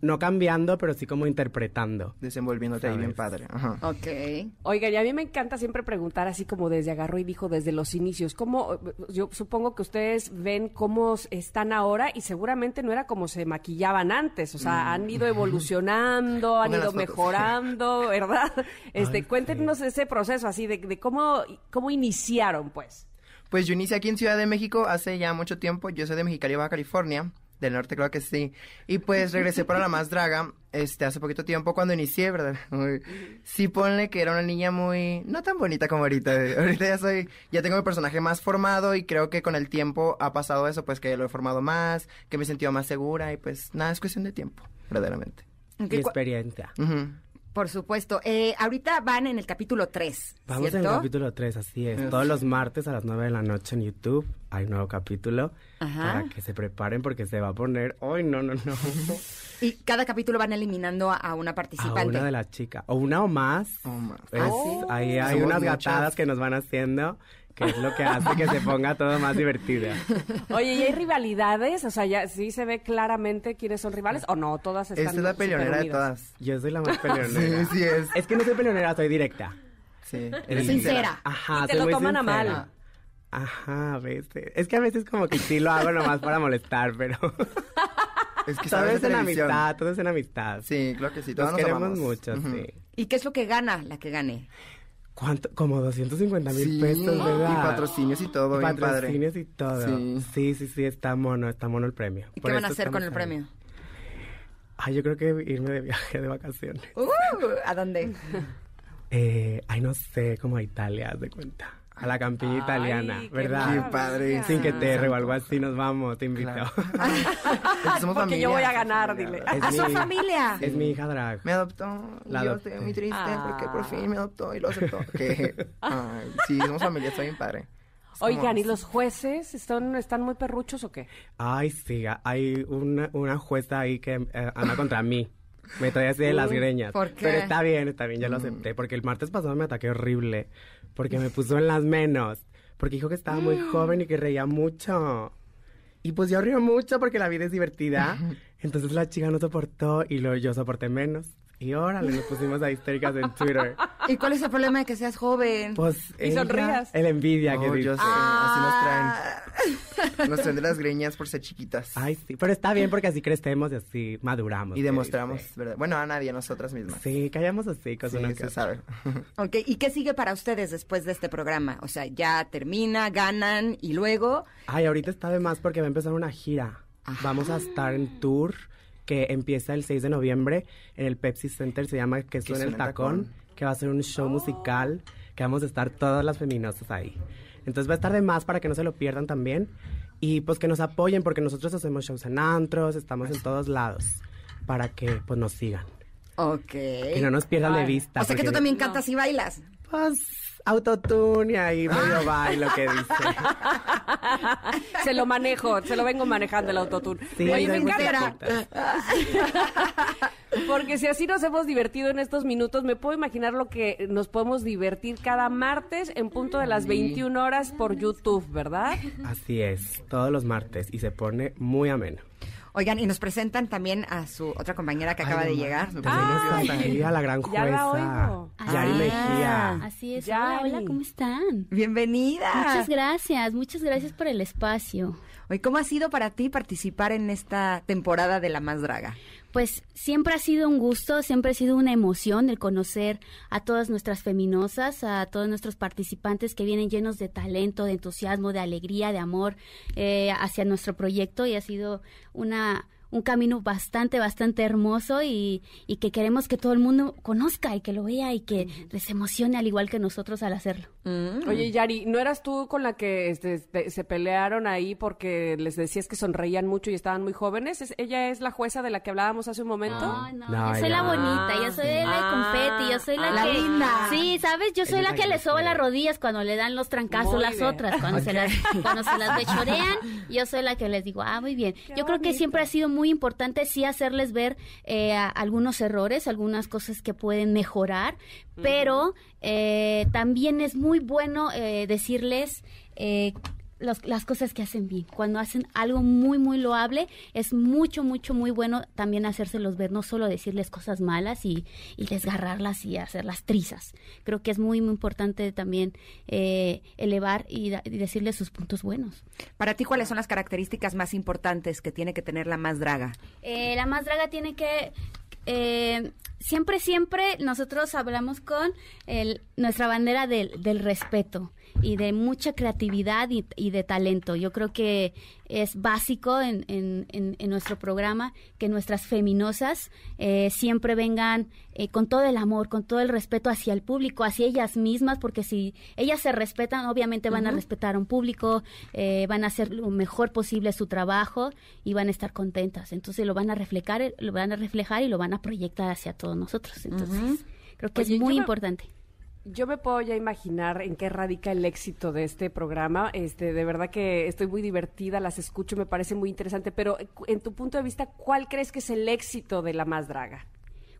E: no cambiando, pero sí como interpretando.
F: Desenvolviéndote ahí bien padre. Ajá.
B: Ok.
A: Oiga, y a mí me encanta siempre preguntar así como desde agarró y dijo desde los inicios. ¿Cómo, yo supongo que ustedes ven cómo están ahora y seguramente no era como se maquillaban antes. O sea, han ido evolucionando, *laughs* han ido mejorando, *laughs* ¿verdad? Este,
E: Ay,
A: cuéntenos ese proceso así de, de cómo, cómo iniciaron, pues.
F: Pues yo inicié aquí en Ciudad de México hace ya mucho tiempo. Yo soy de Mexicali, Baja California. Del norte, claro que sí. Y pues regresé para la más draga, este, hace poquito tiempo cuando inicié, ¿verdad? *laughs* Muy- sí, ponle que era una niña muy, no tan bonita como ahorita. Ahorita ya soy, ya tengo mi personaje más formado y creo que con el tiempo ha pasado eso, pues que lo he formado más, que me he sentido más segura y pues nada, es cuestión de tiempo, verdaderamente.
E: Y experiencia.
B: Por supuesto. Eh, ahorita van en el capítulo 3,
E: Vamos en el capítulo 3, así es. Todos los martes a las 9 de la noche en YouTube hay un nuevo capítulo
B: Ajá.
E: para que se preparen porque se va a poner... ¡Ay, no, no, no! *laughs*
B: Y cada capítulo van eliminando a, a una
E: a
B: participante.
E: una de las chicas. O una o más.
F: O más.
E: Es-
B: Ah.
E: Ahí hay unas
F: muchas.
E: gatadas que nos van haciendo, que es lo que hace que se ponga todo más divertido.
A: Oye, ¿y hay rivalidades? O sea, ya sí se ve claramente quiénes son rivales o no, todas están
F: Esta es la peleonera de todas.
E: Yo soy la más *laughs* peleonera.
F: Sí, sí es.
E: Es que no soy peleonera, soy directa.
F: Sí.
E: Eres
B: sincera.
E: Ajá,
A: Y te lo toman a mal.
E: Ajá, a veces. Es que a veces como que sí lo hago nomás para molestar, pero... *laughs*
F: Es que
E: todo
F: sabes
E: es en amistad, todo es en amistad.
F: Sí, claro que sí.
E: Nos
F: Todos nos
E: queremos
F: amamos.
E: mucho, sí.
B: ¿Y qué es lo que gana la que gane?
E: ¿Cuánto? Como 250 mil
F: Sí,
E: pesos, ¿verdad?
F: y patrocinios y todo,
E: Y
F: bien padre.
E: patrocinios y todo.
F: Sí.
E: Sí. sí, sí, está mono, está mono el premio.
B: ¿Y
E: Por
B: qué van a hacer con el
E: estamos ahí.
B: premio?
E: Ay, yo creo que irme de viaje de vacaciones.
B: Uh, ¿A dónde?
E: Eh, ay, no sé, como a Italia, haz de cuenta. A la campiña
A: Ay,
E: italiana,
A: qué
E: ¿verdad?
F: Qué padre.
E: Sin que te o algo así nos vamos, te invito.
F: Claro. *laughs* Es que somos
A: Porque yo
F: familia.
A: voy a ganar, dile.
E: Es
B: ¡A su
E: mi-
B: familia!
E: Es mi hija drag.
F: Me adoptó.
E: La
F: yo
E: adopté.
F: estoy muy triste
A: Ah.
F: porque por fin me adoptó y lo aceptó. *laughs* Que, ay, sí, somos familia, está bien padre. Somos-
A: Oigan, ¿y los jueces están, están muy perruchos o qué?
E: Ay, sí, hay una, una jueza ahí que eh, anda contra mí. Me trae así de las greñas.
B: ¿por qué?
E: Pero está bien, está bien, ya lo acepté. Porque el martes pasado me ataqué horrible. Porque me puso en las menos. Porque dijo que estaba muy joven y que reía mucho. Y pues yo río mucho porque la vida es divertida. *laughs* Entonces la chica no soportó y luego yo soporté menos. Y órale, nos pusimos a histéricas en Twitter. *laughs*
B: ¿Y cuál es el problema de que seas joven?
E: Pues
A: Y
E: ella-
A: sonrías.
E: El envidia que
F: Oh,
E: dice.
F: yo sé,
B: Ah.
F: así nos traen. Nos traen de las greñas por ser chiquitas.
E: Ay, sí, pero está bien porque así crecemos y así maduramos.
F: y
E: que
F: demostramos,
E: dice.
F: ¿verdad? Bueno, a nadie, a nosotras mismas.
E: Sí, callamos así, cosa
F: Sí,
E: no
F: se
E: que-
F: sabe. *laughs*
B: Ok, ¿y qué sigue para ustedes después de este programa? O sea, ya termina, ganan y luego...
E: Ay, ahorita está de más porque va a empezar una gira. Vamos a estar en tour que empieza el 6 de noviembre en el Pepsi Center, se llama Que suena el tacón, que va a ser un show musical, que vamos a estar todas las feminosas ahí. Entonces va a estar de más para que no se lo pierdan también y pues que nos apoyen porque nosotros hacemos shows en antros, estamos en todos lados para que pues nos sigan,
B: Ok.
E: que no nos pierdan de vista.
B: O sea que
E: porque
B: tú también
A: No.
B: cantas y bailas.
E: Pues autotune y ahí medio bailo que dice. *laughs*
A: Se lo manejo, se lo vengo manejando el autotune.
E: Sí,
A: Oye, me encanta. *laughs* Porque si así nos hemos divertido en estos minutos, me puedo imaginar lo que nos podemos divertir cada martes en punto de las 21 horas por YouTube, ¿verdad?
E: Así es, todos los martes y se pone muy ameno.
B: Oigan, y nos presentan también a su otra compañera que
F: Ay,
B: acaba de llegar.
F: me
E: También
A: Ah,
E: está aquí a la gran
A: ya la
E: jueza,
A: oigo.
E: Yari
B: Ah.
E: Mejía.
G: Así es.
A: Yari.
G: Hola, hola, ¿cómo están?
B: Bienvenida.
G: Muchas gracias, muchas gracias por el espacio.
B: Oye, ¿cómo ha sido para ti participar en esta temporada de La Más Draga?
G: Pues siempre ha sido un gusto, siempre ha sido una emoción el conocer a todas nuestras feminosas, a todos nuestros participantes que vienen llenos de talento, de entusiasmo, de alegría, de amor eh, hacia nuestro proyecto y ha sido una un camino bastante, bastante hermoso y, y que queremos que todo el mundo conozca y que lo vea y que les emocione al igual que nosotros al hacerlo.
A: Oye, Yari, ¿no eras tú con la que este, este, se pelearon ahí porque les decías que sonreían mucho y estaban muy jóvenes? ¿Es- ¿Ella es la jueza de la que hablábamos hace un momento?
G: No, no,
E: No,
G: yo soy
E: ya.
G: la bonita, yo soy la de
A: Ah,
G: confeti, yo soy la,
B: la
G: que...
B: linda.
G: Sí, ¿sabes? Yo soy
E: es la
G: que
E: que
G: le soba las rodillas cuando le dan los trancazos
A: Muy
G: las
A: bien.
G: otras, cuando, se las, cuando se las *laughs* bechorean, yo soy la que les digo, ah, muy bien. yo creo que
A: bonito.
G: siempre ha sido muy importante sí hacerles ver eh, algunos errores, algunas cosas que pueden mejorar, pero eh, también es muy bueno eh, decirles... los- las cosas que hacen bien. Cuando hacen algo muy, muy loable, es mucho, mucho, muy bueno también hacérselos ver, no solo decirles cosas malas y, y desgarrarlas y hacerlas trizas. Creo que es muy, muy importante también eh, elevar y, da- y decirles sus puntos buenos.
B: Para ti, ¿cuáles son las características más importantes que tiene que tener La Más Draga?
G: Eh, la más draga tiene que... eh, siempre, siempre nosotros hablamos con el- nuestra bandera del, del respeto y de mucha creatividad y, y de talento. Yo creo que es básico en, en- en- en nuestro programa que nuestras feminosas eh, siempre vengan eh, con todo el amor, con todo el respeto hacia el público, hacia ellas mismas, porque si ellas se respetan, obviamente van a respetar a un público, eh, van a hacer lo mejor posible su trabajo y van a estar contentas. Entonces lo van a reflejar, lo van a reflejar y lo van a proyectar hacia todos nosotros. Entonces creo que
A: Oye,
G: es muy importante.
A: Yo me puedo ya imaginar en qué radica el éxito de este programa. Este, de verdad que estoy muy divertida, las escucho, me parece muy interesante. Pero en tu punto de vista, ¿cuál crees que es el éxito de la más draga?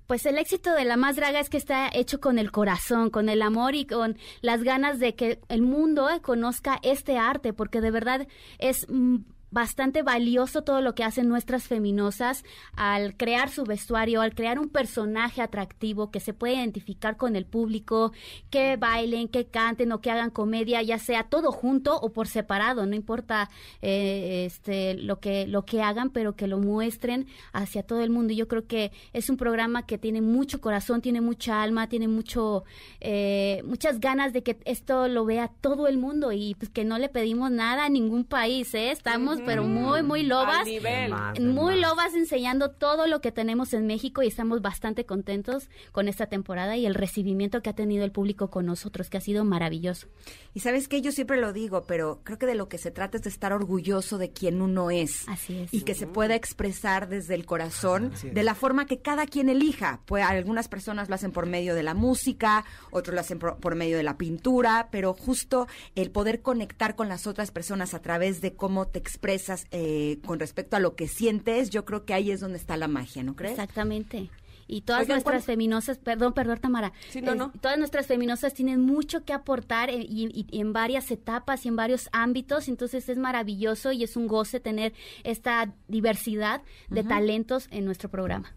G: Pues el éxito de la más draga es que está hecho con el corazón, con el amor y con las ganas de que el mundo conozca este arte, porque de verdad es mm, bastante valioso todo lo que hacen nuestras feminosas al crear su vestuario, al crear un personaje atractivo que se puede identificar con el público, que bailen, que canten o que hagan comedia, ya sea todo junto o por separado, no importa eh, este lo que lo que hagan, pero que lo muestren hacia todo el mundo. Y Yo creo que es un programa que tiene mucho corazón, tiene mucha alma, tiene mucho eh, muchas ganas de que esto lo vea todo el mundo y pues que no le pedimos nada a ningún país, ¿eh? estamos pero muy muy lobas.
A: Al nivel.
G: Muy lobas enseñando todo lo que tenemos en México y estamos bastante contentos con esta temporada y el recibimiento que ha tenido el público con nosotros, que ha sido maravilloso.
B: Y sabes que yo siempre lo digo, pero creo que de lo que se trata es de estar orgulloso de quien uno es.
G: Así es.
B: Y que se pueda expresar desde el corazón de la forma que cada quien elija. Pues algunas personas lo hacen por medio de la música, otros lo hacen por, por medio de la pintura, pero justo el poder conectar con las otras personas a través de cómo te expresas eh, con respecto a lo que sientes, yo creo que ahí es donde está la magia, ¿no crees?
G: Exactamente. Y todas
A: Oigan,
G: nuestras
A: ¿cuán-
G: feminosas, perdón, perdón, Tamara.
A: Sí, no,
G: Es-
A: no.
G: Todas nuestras feminosas tienen mucho que aportar en, y- y- y en varias etapas y en varios ámbitos. Entonces es maravilloso y es un goce tener esta diversidad de talentos en nuestro programa.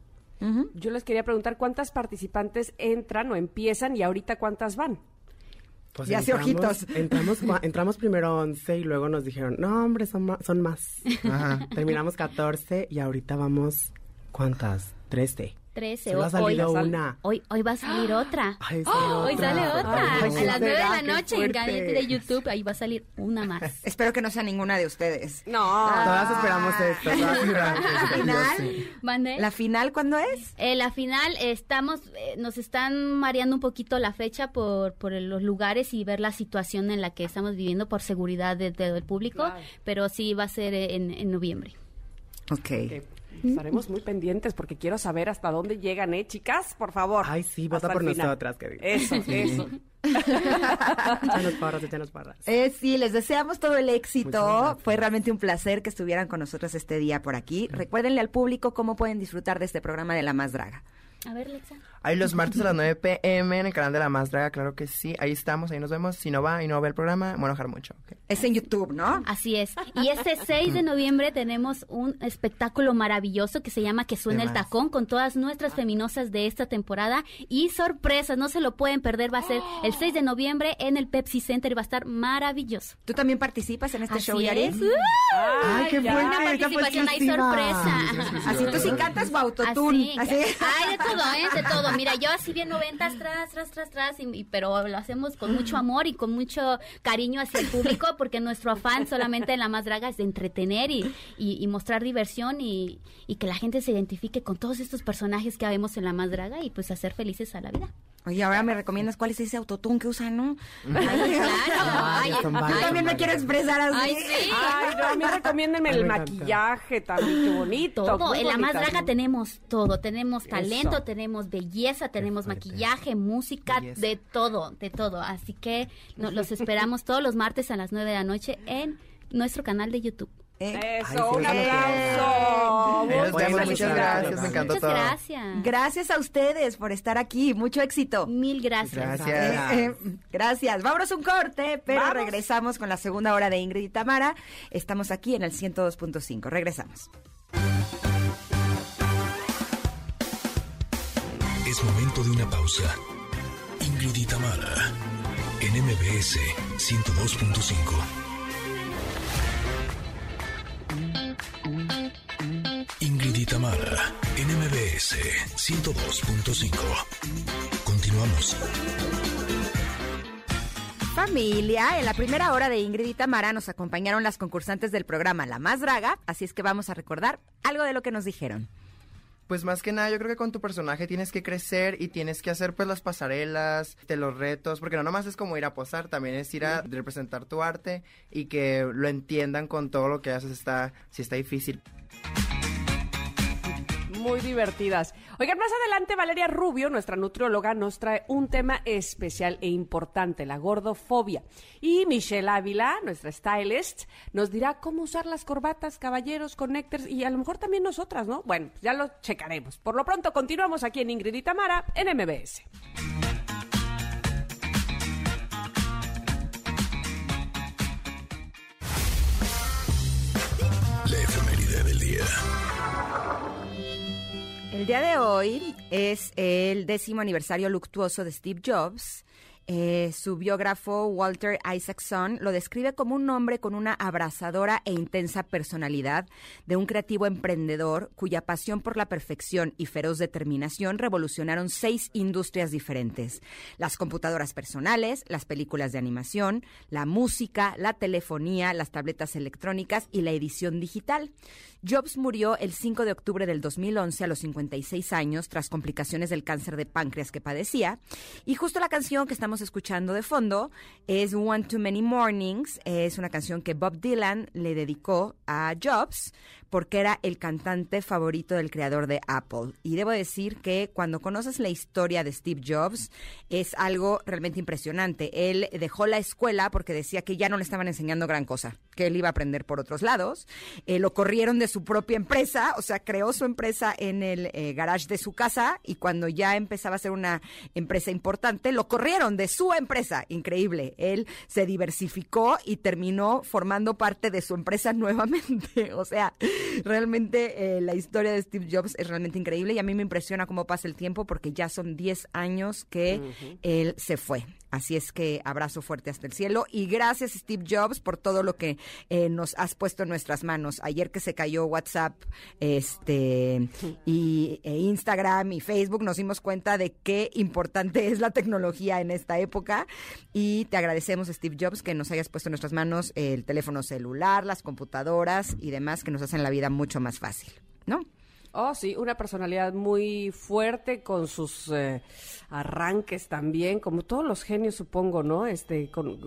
A: Yo les quería preguntar cuántas participantes entran o empiezan y ahorita cuántas van.
E: Pues
B: Ya hace
E: entramos-
B: ojitos.
E: Entramos, *laughs* entramos primero 11 y luego nos dijeron, no, hombre, son, ma- son más.
F: Ajá.
E: Terminamos 14 y ahorita vamos, ¿cuántas? 13.
G: 13.
E: Solo ha salido
G: hoy,
E: una.
G: Hoy, hoy va a salir *gasps* otra.
E: Ay, sale *gasps*
G: Hoy
E: otra.
G: sale otra.
E: Ay,
G: a
E: ¿qué
G: las 9 de la noche en canal de YouTube. Ahí va a salir una más. *laughs*
B: Espero que no sea ninguna de ustedes.
A: No.
E: Todas esperamos esto. todas *laughs* esperamos
B: ¿La
E: esto.
B: final?
G: ¿Mande?
B: ¿La final cuándo es?
G: Eh, la final estamos, eh, nos están mareando un poquito la fecha por, por los lugares y ver la situación en la que estamos viviendo por seguridad de- de- del público,
A: Claro.
G: pero sí va a ser eh, en, en noviembre.
B: Ok.
A: Que estaremos muy pendientes porque quiero saber hasta dónde llegan, ¿eh, chicas? Por favor.
E: Ay, sí, vota por nosotras, que.
A: Eso, eso. *laughs*
E: Échanos porras, échanos porras.
B: Eh, sí, les deseamos todo el éxito. Fue realmente un placer que estuvieran con nosotros este día por aquí. Recuérdenle al público cómo pueden disfrutar de este programa de La Más Draga.
G: A ver, Lexa.
F: Ahí los martes a las *laughs* 9 pm en el canal de La Más Draga, claro que sí. Ahí estamos, ahí nos vemos. Si no va y no ve el programa, me voy a enojar mucho.
B: Es en YouTube, ¿no?
G: Así es. Y este 6 de noviembre tenemos un espectáculo maravilloso que se llama Que suena el tacón con todas nuestras feminosas de esta temporada y sorpresas, no se lo pueden perder, va a ser el 6 de noviembre en el Pepsi Center y va a estar maravilloso.
B: ¿Tú también participas en este
G: Así
B: show,
G: es.
B: Yaris?
G: ¡Uh!
E: Ay, qué.
G: Una
E: qué
G: participación, hay sorpresa.
B: Así tú sí cantas o autotune.
G: Así,
B: Así.
G: Hay de todo, ¿eh? De todo. Mira, yo así bien noventas, tras, tras, tras, tras, y- y- pero lo hacemos con mucho amor y con mucho cariño hacia el público, porque nuestro afán solamente en La Más Draga es de entretener y, y- y mostrar diversión y, y que la gente se identifique con todos estos personajes que vemos en La Más Draga y pues hacer felices a la vida.
B: Oye, ahora me recomiendas cuál es ese autotune que usan, ¿no?
G: Claro. Ay,
E: son
B: Yo también me quiero expresar así.
G: Ay, sí.
A: Ay, no, a mí recomiéndenme el maquillaje también, qué bonito.
G: todo. En la más draga tenemos todo. Tenemos talento,
A: Eso.
G: tenemos belleza, tenemos maquillaje, música,
F: Belleza.
G: de todo, de todo. Así que no- los esperamos todos los martes a las 9 de la noche en nuestro canal de YouTube.
B: ¿Eh?
A: Eso, un aplauso.
F: Nos vemos, muchas gracias, me encantó
G: Muchas
F: todo.
G: gracias.
B: Gracias a ustedes por estar aquí. Mucho éxito.
G: Mil gracias.
F: Gracias.
B: Eh, eh, gracias. Vámonos un corte, pero
A: Vamos.
B: regresamos con la segunda hora de Ingrid y Tamara. Estamos aquí en el 102.5. Regresamos.
C: Es momento de una pausa. Ingrid y Tamara, en MBS 102.5. MBS 102.5. Continuamos.
B: Familia, en la primera hora de Ingrid y Tamara nos acompañaron las concursantes del programa La Más Draga, así es que vamos a recordar algo de lo que nos dijeron.
F: Pues más que nada, yo creo que con tu personaje tienes que crecer y tienes que hacer pues las pasarelas, de los retos, porque no nomás es como ir a posar, también es ir a representar tu arte y que lo entiendan con todo lo que haces, está, si está difícil.
A: Muy divertidas. Oigan, más adelante Valeria Rubio, nuestra nutrióloga, nos trae un tema especial e importante, la gordofobia. Y Michelle Ávila, nuestra stylist, nos dirá cómo usar las corbatas, caballeros, connectors y a lo mejor también nosotras, ¿no? Bueno, ya lo checaremos. Por lo pronto, continuamos aquí en Ingrid y Tamara en MBS.
C: La efeméride del día.
B: El día de hoy es el décimo aniversario luctuoso de Steve Jobs. Eh, su biógrafo Walter Isaacson lo describe como un hombre con una abrasadora e intensa personalidad de un creativo emprendedor cuya pasión por la perfección y feroz determinación revolucionaron seis industrias diferentes. Las computadoras personales, las películas de animación, la música, la telefonía, las tabletas electrónicas y la edición digital. Jobs murió el 5 de octubre del 2011 a los 56 años tras complicaciones del cáncer de páncreas que padecía. Y justo la canción que estamos escuchando de fondo es One Too Many Mornings. Es una canción que Bob Dylan le dedicó a Jobs porque era el cantante favorito del creador de Apple. Y debo decir que cuando conoces la historia de Steve Jobs, es algo realmente impresionante. Él dejó la escuela porque decía que ya no le estaban enseñando gran cosa, que él iba a aprender por otros lados. Eh, lo corrieron de su propia empresa, o sea, creó su empresa en el eh, garage de su casa y cuando ya empezaba a ser una empresa importante, lo corrieron de su empresa. Increíble. Él se diversificó y terminó formando parte de su empresa *laughs* nuevamente. O sea, *laughs* realmente eh, la historia de Steve Jobs es realmente increíble y a mí me impresiona cómo pasa el tiempo porque ya son 10 años que él se fue. Así es que abrazo fuerte hasta el cielo y gracias Steve Jobs por todo lo que eh, nos has puesto en nuestras manos. Ayer que se cayó WhatsApp, este y e Instagram y Facebook, nos dimos cuenta de qué importante es la tecnología en esta época y te agradecemos Steve Jobs que nos hayas puesto en nuestras manos el teléfono celular, las computadoras y demás que nos hacen la vida mucho más fácil, ¿no?
A: Oh, sí, una personalidad muy fuerte con sus eh, arranques también, como todos los genios, supongo, ¿no? Este, con-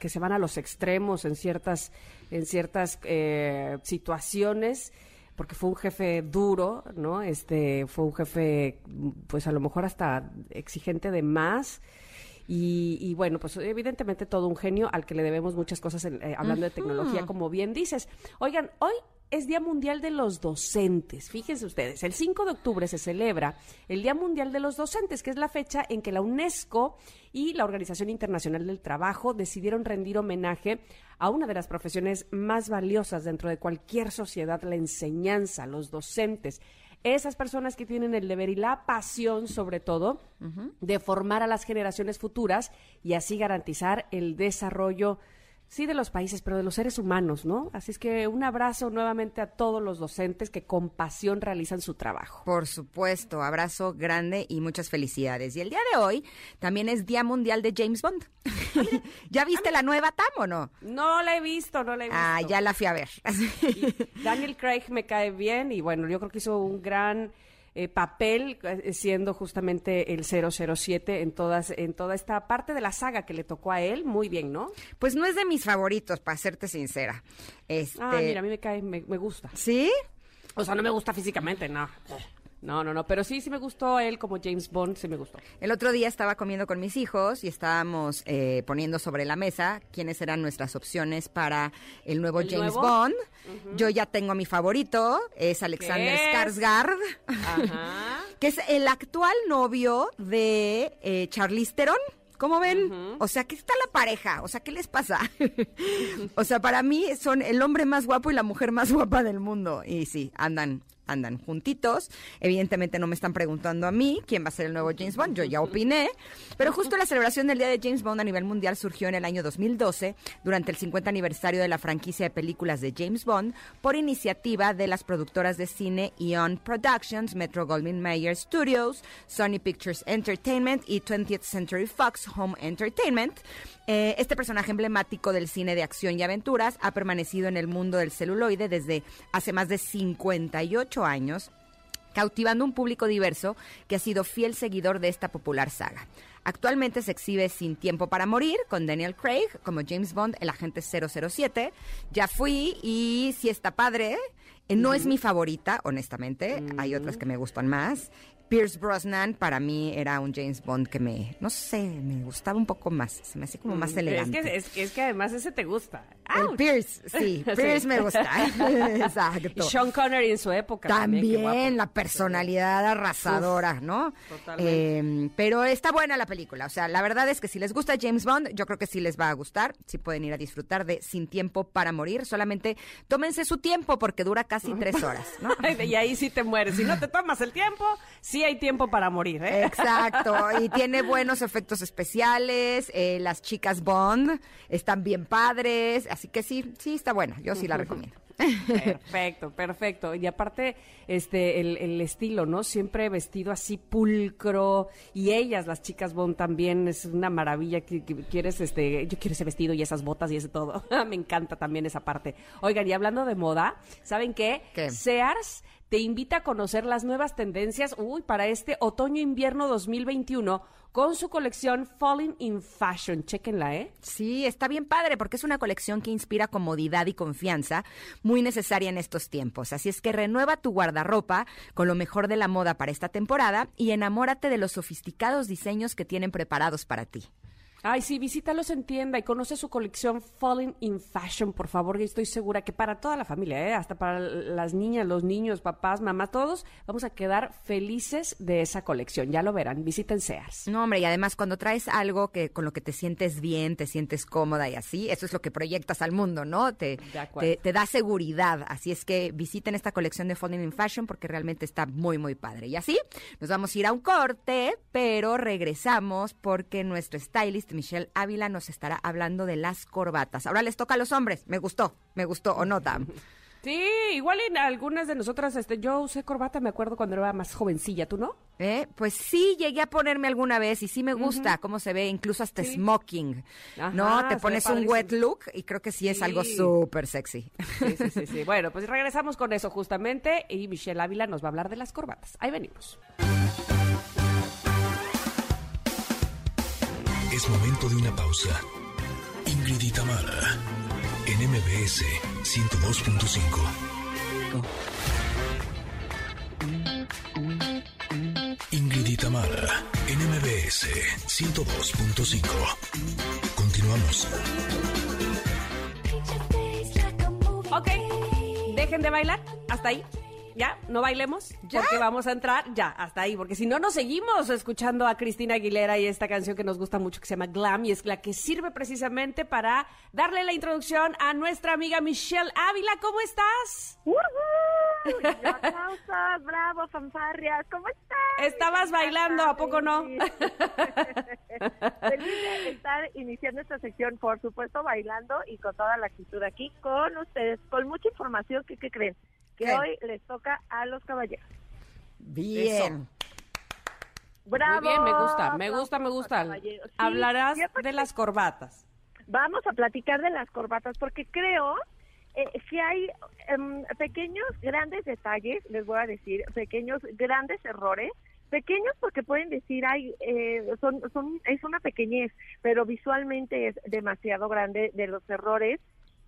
A: que se van a los extremos en ciertas, en ciertas eh, situaciones, porque fue un jefe duro, ¿no? Este, fue un jefe, pues a lo mejor hasta exigente de más. Y, y bueno, pues evidentemente todo un genio al que le debemos muchas cosas en- eh, hablando de tecnología, como bien dices. Oigan, hoy es Día Mundial de los Docentes. Fíjense ustedes, el 5 de octubre se celebra el Día Mundial de los Docentes, que es la fecha en que la UNESCO y la Organización Internacional del Trabajo decidieron rendir homenaje a una de las profesiones más valiosas dentro de cualquier sociedad, la enseñanza, los docentes. Esas personas que tienen el deber y la pasión, sobre todo, de formar a las generaciones futuras y así garantizar el desarrollo Sí, de los países, pero de los seres humanos, ¿no? Así es que un abrazo nuevamente a todos los docentes que con pasión realizan su trabajo.
B: Por supuesto, abrazo grande y muchas felicidades. Y el día de hoy también es Día Mundial de James Bond. *laughs* ¿Ya viste la nueva TAM o no?
A: No la he visto, no la he visto.
B: Ah, ya la fui a ver.
A: Daniel Craig me cae bien y bueno, yo creo que hizo un gran eh, papel eh, siendo justamente el 007 en todas en toda esta parte de la saga que le tocó a él, muy bien, ¿no?
B: Pues no es de mis favoritos, para serte sincera. Este,
A: Ah, mira, a mí me cae, me, me gusta.
B: ¿Sí?
A: O sea, no me gusta físicamente, no. No, no, no, pero sí, sí me gustó él como James Bond, sí me gustó.
B: El otro día estaba comiendo con mis hijos y estábamos eh, poniendo sobre la mesa quiénes eran nuestras opciones para el nuevo
A: ¿El
B: James
A: nuevo?
B: Bond. Yo ya tengo a mi favorito, es Alexander. Skarsgård,
A: Ajá. *laughs*
B: que es el actual novio de eh, Charlize Theron. ¿Cómo ven? O sea, ¿qué está la pareja? O sea, ¿qué les pasa? *laughs* o sea, para mí son el hombre más guapo y la mujer más guapa del mundo. Y sí, andan, andan juntitos. Evidentemente no me están preguntando a mí quién va a ser el nuevo James Bond. Yo ya opiné. Pero justo la celebración del Día de James Bond a nivel mundial surgió en el año 2012, durante el 50 aniversario de la franquicia de películas de James Bond, por iniciativa de las productoras de cine Eon Productions, Metro Goldwyn Mayer Studios, Sony Pictures Entertainment y 20th Century Fox Home Entertainment. Eh, este personaje emblemático del cine de acción y aventuras ha permanecido en el mundo del celuloide desde hace más de 58 años cautivando un público diverso que ha sido fiel seguidor de esta popular saga. Actualmente se exhibe Sin Tiempo para Morir con Daniel Craig como James Bond, el agente 007. Ya fui y sí está padre. Eh, No es mi favorita, honestamente. Hay otras que me gustan más. Pierce Brosnan para mí era un James Bond que me, no sé, me gustaba un poco más. Se me hacía como más
A: Mm, Es
B: elegante.
A: que, es, que- es que además ese te gusta.
B: El. Pierce, *laughs* sí, Pierce me gusta. *laughs* Exacto.
A: Y Sean Connery en su época. También,
B: la personalidad arrasadora, ¿no?
A: totalmente.
B: Eh, pero está buena la película. O sea, la verdad es que si les gusta James Bond, yo creo que sí les va a gustar. Sí pueden ir a disfrutar de Sin Tiempo para Morir. Solamente tómense su tiempo porque dura casi tres horas, ¿no? *laughs*
A: Y ahí sí te mueres. Si no te tomas el tiempo, sí hay tiempo para morir, ¿eh?
B: Exacto, *laughs* y tiene buenos efectos especiales, eh, las chicas Bond están bien padres, así que sí, sí está buena, yo sí la recomiendo.
A: Perfecto, perfecto. Y aparte, este, el, el estilo, ¿no? Siempre vestido así pulcro. Y ellas, las chicas Bond, también es una maravilla. Que, que quieres, este, yo quiero ese vestido y esas botas y ese todo. *laughs* Me encanta también esa parte. Oigan, y hablando de moda, ¿saben qué?
B: ¿Qué?
A: Sears te invita a conocer las nuevas tendencias, para este otoño-invierno 2021 con su colección Falling in Fashion. Chequenla, ¿eh?
B: Sí, está bien padre porque es una colección que inspira comodidad y confianza, muy necesaria en estos tiempos. Así es que renueva tu guardarropa con lo mejor de la moda para esta temporada y enamórate de los sofisticados diseños que tienen preparados para ti.
A: Ay, sí, visítalos en tienda y conoce su colección Falling in Fashion, por favor, que estoy segura que para toda la familia, ¿eh? hasta para las niñas, los niños, papás, mamá, todos, vamos a quedar felices de esa colección. Ya lo verán, visiten Sears.
B: No, hombre, y además cuando traes algo que con lo que te sientes bien, te sientes cómoda y así, eso es lo que proyectas al mundo, ¿no? Te, te, te, da seguridad. Así es que visiten esta colección de Falling in Fashion porque realmente está muy, muy padre. Y así, nos vamos a ir a un corte, pero regresamos porque nuestro stylist Michelle Ávila nos estará hablando de las corbatas. Ahora les toca a los hombres. Me gustó, me gustó, ¿o no, Tam? *laughs*
A: Sí, igual en algunas de nosotras, este, yo usé corbata, me acuerdo cuando era más jovencilla, ¿tú no?
B: ¿Eh? Pues sí, llegué a ponerme alguna vez y sí me gusta cómo se ve, incluso hasta smoking, ¿no? Te pones un wet look y creo que sí, es algo súper sexy. *laughs*
A: Sí, sí, sí, sí. bueno, pues regresamos con eso justamente y Michelle Ávila nos va a hablar de las corbatas. Ahí venimos.
C: Es momento de una pausa. Ingrid y Tamara, en MBS 102.5. Ingrid y Tamara, en MBS 102.5. Continuamos.
A: Ok, dejen de bailar. Hasta ahí ya, no bailemos, porque vamos a entrar ya, hasta ahí, porque si no nos seguimos escuchando a Cristina Aguilera y esta canción que nos gusta mucho que se llama Glam y es la que sirve precisamente para darle la introducción a nuestra amiga Michelle Ávila. ¿Cómo estás? *laughs*
H: aplausos, bravo, fanfarrias, ¿cómo estás?
A: Estabas bailando, ¿a poco no? *laughs*
H: Feliz de estar iniciando esta sección, por supuesto, bailando y con toda la actitud aquí con ustedes, con mucha información que, ¿qué creen? Que hoy les toca a los caballeros.
B: Bien.
H: Bravo.
A: Muy bien, me gusta, me gusta, me gusta. Hablarás de las corbatas.
H: Vamos a platicar de las corbatas porque creo eh, que hay em, pequeños, grandes detalles, les voy a decir, pequeños, grandes errores pequeños porque pueden decir ay eh, son son es una pequeñez pero visualmente es demasiado grande de los errores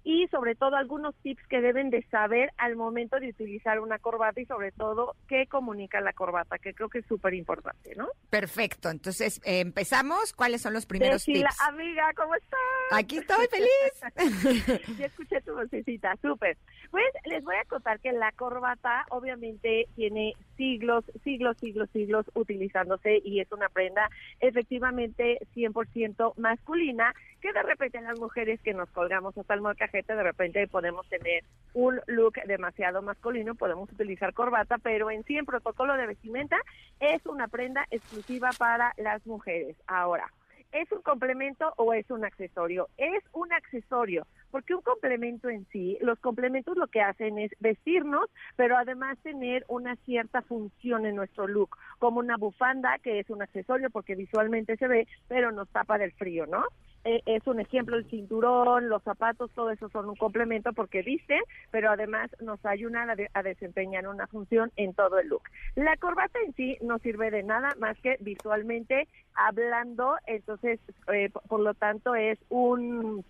H: y sobre todo algunos tips que deben de saber al momento de utilizar una corbata y sobre todo qué comunica la corbata, que creo que es súper importante, ¿no?
B: Perfecto, entonces eh, empezamos. ¿Cuáles son los primeros
H: tips?
B: tips?
H: amiga, ¿cómo estás?
B: Aquí estoy feliz. *laughs*
H: ya escuché tu vocecita, súper. Pues les voy a contar que la corbata obviamente tiene siglos, siglos, siglos, siglos utilizándose y es una prenda efectivamente 100% masculina que de repente las mujeres que nos colgamos hasta el molcajete de repente podemos tener un look demasiado masculino, podemos utilizar corbata, pero en sí en protocolo de vestimenta es una prenda exclusiva para las mujeres. Ahora, ¿Es un complemento o es un accesorio? Es un accesorio, porque un complemento en sí, los complementos lo que hacen es vestirnos, pero además tener una cierta función en nuestro look, como una bufanda, que es un accesorio porque visualmente se ve, pero nos tapa del frío, ¿no? Eh, es un ejemplo el cinturón, los zapatos, todo eso son un complemento porque visten, pero además nos ayudan a, desempeñar una función en todo el look. La corbata en sí no sirve de nada más que visualmente hablando, entonces eh, por lo tanto es un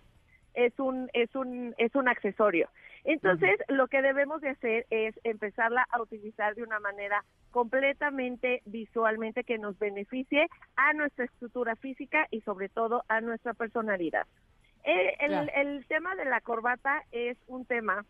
H: es un es un es un accesorio. Entonces, lo que debemos de hacer es empezarla a utilizar de una manera completamente visualmente que nos beneficie a nuestra estructura física y sobre todo a nuestra personalidad. Eh, el, el, tema de la corbata es un tema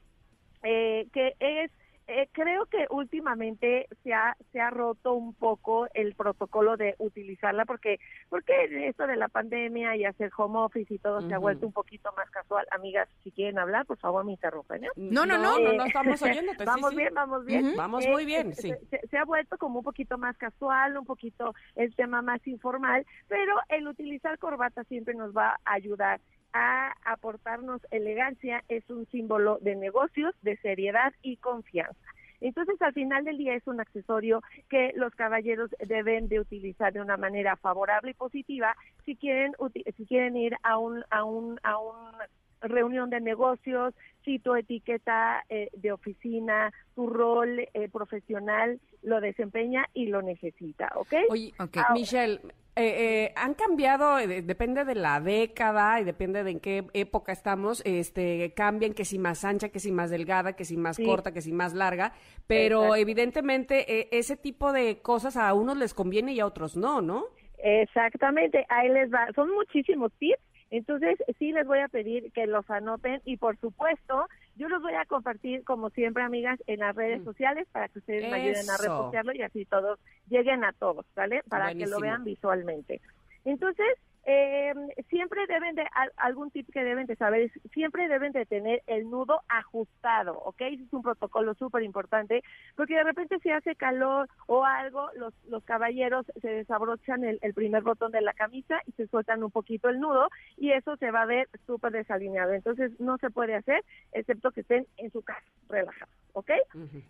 H: eh, que es eh, creo que últimamente se ha se ha roto un poco el protocolo de utilizarla porque porque esto de la pandemia y hacer home office y todo se ha vuelto un poquito más casual. Amigas, si quieren hablar, por favor me interrumpen. ¿eh?
A: No, no, no, no, no, estamos *laughs* oyendo.
H: vamos bien, vamos bien.
A: Vamos muy bien, sí.
H: Se, ha vuelto como un poquito más casual, un poquito el tema más informal, pero el utilizar corbata siempre nos va a ayudar a aportarnos elegancia, es un símbolo de negocios, de seriedad y confianza. Entonces, al final del día es un accesorio que los caballeros deben de utilizar de una manera favorable y positiva si quieren si quieren ir a un a un a un reunión de negocios, si tu etiqueta eh, de oficina, tu rol eh, profesional lo desempeña y lo necesita, ¿ok?
A: Oye,
B: Ok.
A: Michelle, eh, eh, han cambiado, eh, depende de la década y depende de en qué época estamos, este, cambian que si más ancha, que si más delgada, que si más
H: Sí.
A: corta, que si más larga, pero
H: Exacto.
A: evidentemente eh, ese tipo de cosas a unos les conviene y a otros no, ¿no?
H: Exactamente, ahí les va. Son muchísimos tips, entonces sí les voy a pedir que los anoten y por supuesto yo los voy a compartir como siempre amigas en las redes
A: Mm.
H: sociales para que ustedes me ayuden a repostearlo y así todos lleguen a todos, ¿vale? Para que lo vean visualmente. Entonces, eh, siempre deben de, al- algún tip que deben de saber es, siempre deben de tener el nudo ajustado, ¿ok? Ese es un protocolo súper importante, porque de repente si hace calor o algo, los, los caballeros se desabrochan el, el primer botón de la camisa y se sueltan un poquito el nudo y eso se va a ver súper desalineado. Entonces no se puede hacer, excepto que estén en su casa, relajados, ¿ok?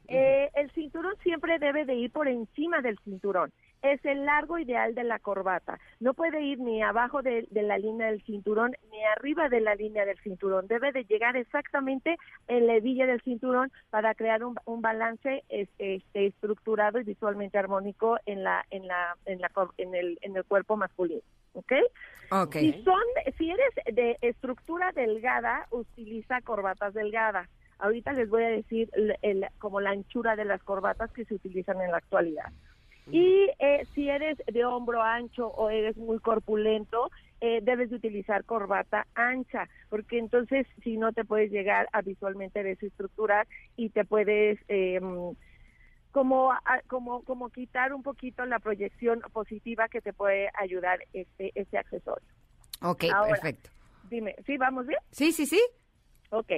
H: Eh, el cinturón siempre debe de ir por encima del cinturón. Es el largo ideal de la corbata. No puede ir ni abajo de, de la línea del cinturón ni arriba de la línea del cinturón. Debe de llegar exactamente en la hebilla del cinturón para crear un, un balance este, este, estructurado y visualmente armónico en la en la en la en el en el cuerpo masculino. ¿Ok?
B: Ok.
H: Si son, si eres de estructura delgada, utiliza corbatas delgadas. Ahorita les voy a decir el- el- como la anchura de las corbatas que se utilizan en la actualidad. Y eh, si eres de hombro ancho o eres muy corpulento, eh, debes de utilizar corbata ancha, porque entonces si no te puedes llegar a visualmente desestructurar y te puedes eh, como, a- como, como quitar un poquito la proyección positiva que te puede ayudar este, este accesorio.
B: Ok,
H: Ahora.
B: perfecto.
H: Dime, ¿sí vamos bien?
B: Sí, sí, sí.
H: Ok.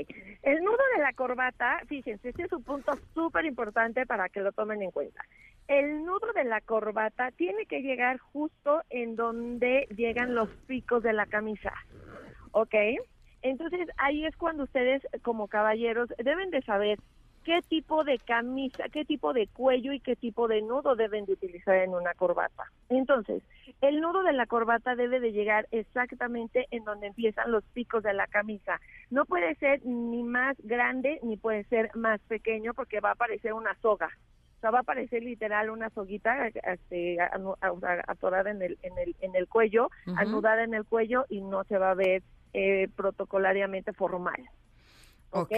H: El nudo de la corbata, fíjense, este es un punto súper importante para que lo tomen en cuenta. El nudo de la corbata tiene que llegar justo en donde llegan los picos de la camisa. ¿Ok? Entonces ahí es cuando ustedes como caballeros deben de saber qué tipo de camisa, qué tipo de cuello y qué tipo de nudo deben de utilizar en una corbata. Entonces, el nudo de la corbata debe de llegar exactamente en donde empiezan los picos de la camisa. No puede ser ni más grande ni puede ser más pequeño porque va a parecer una soga. O sea, va a parecer literal una soguita este, atorada en el, en el, en el cuello, anudada en el cuello y no se va a ver eh, protocolariamente formal.
B: Ok.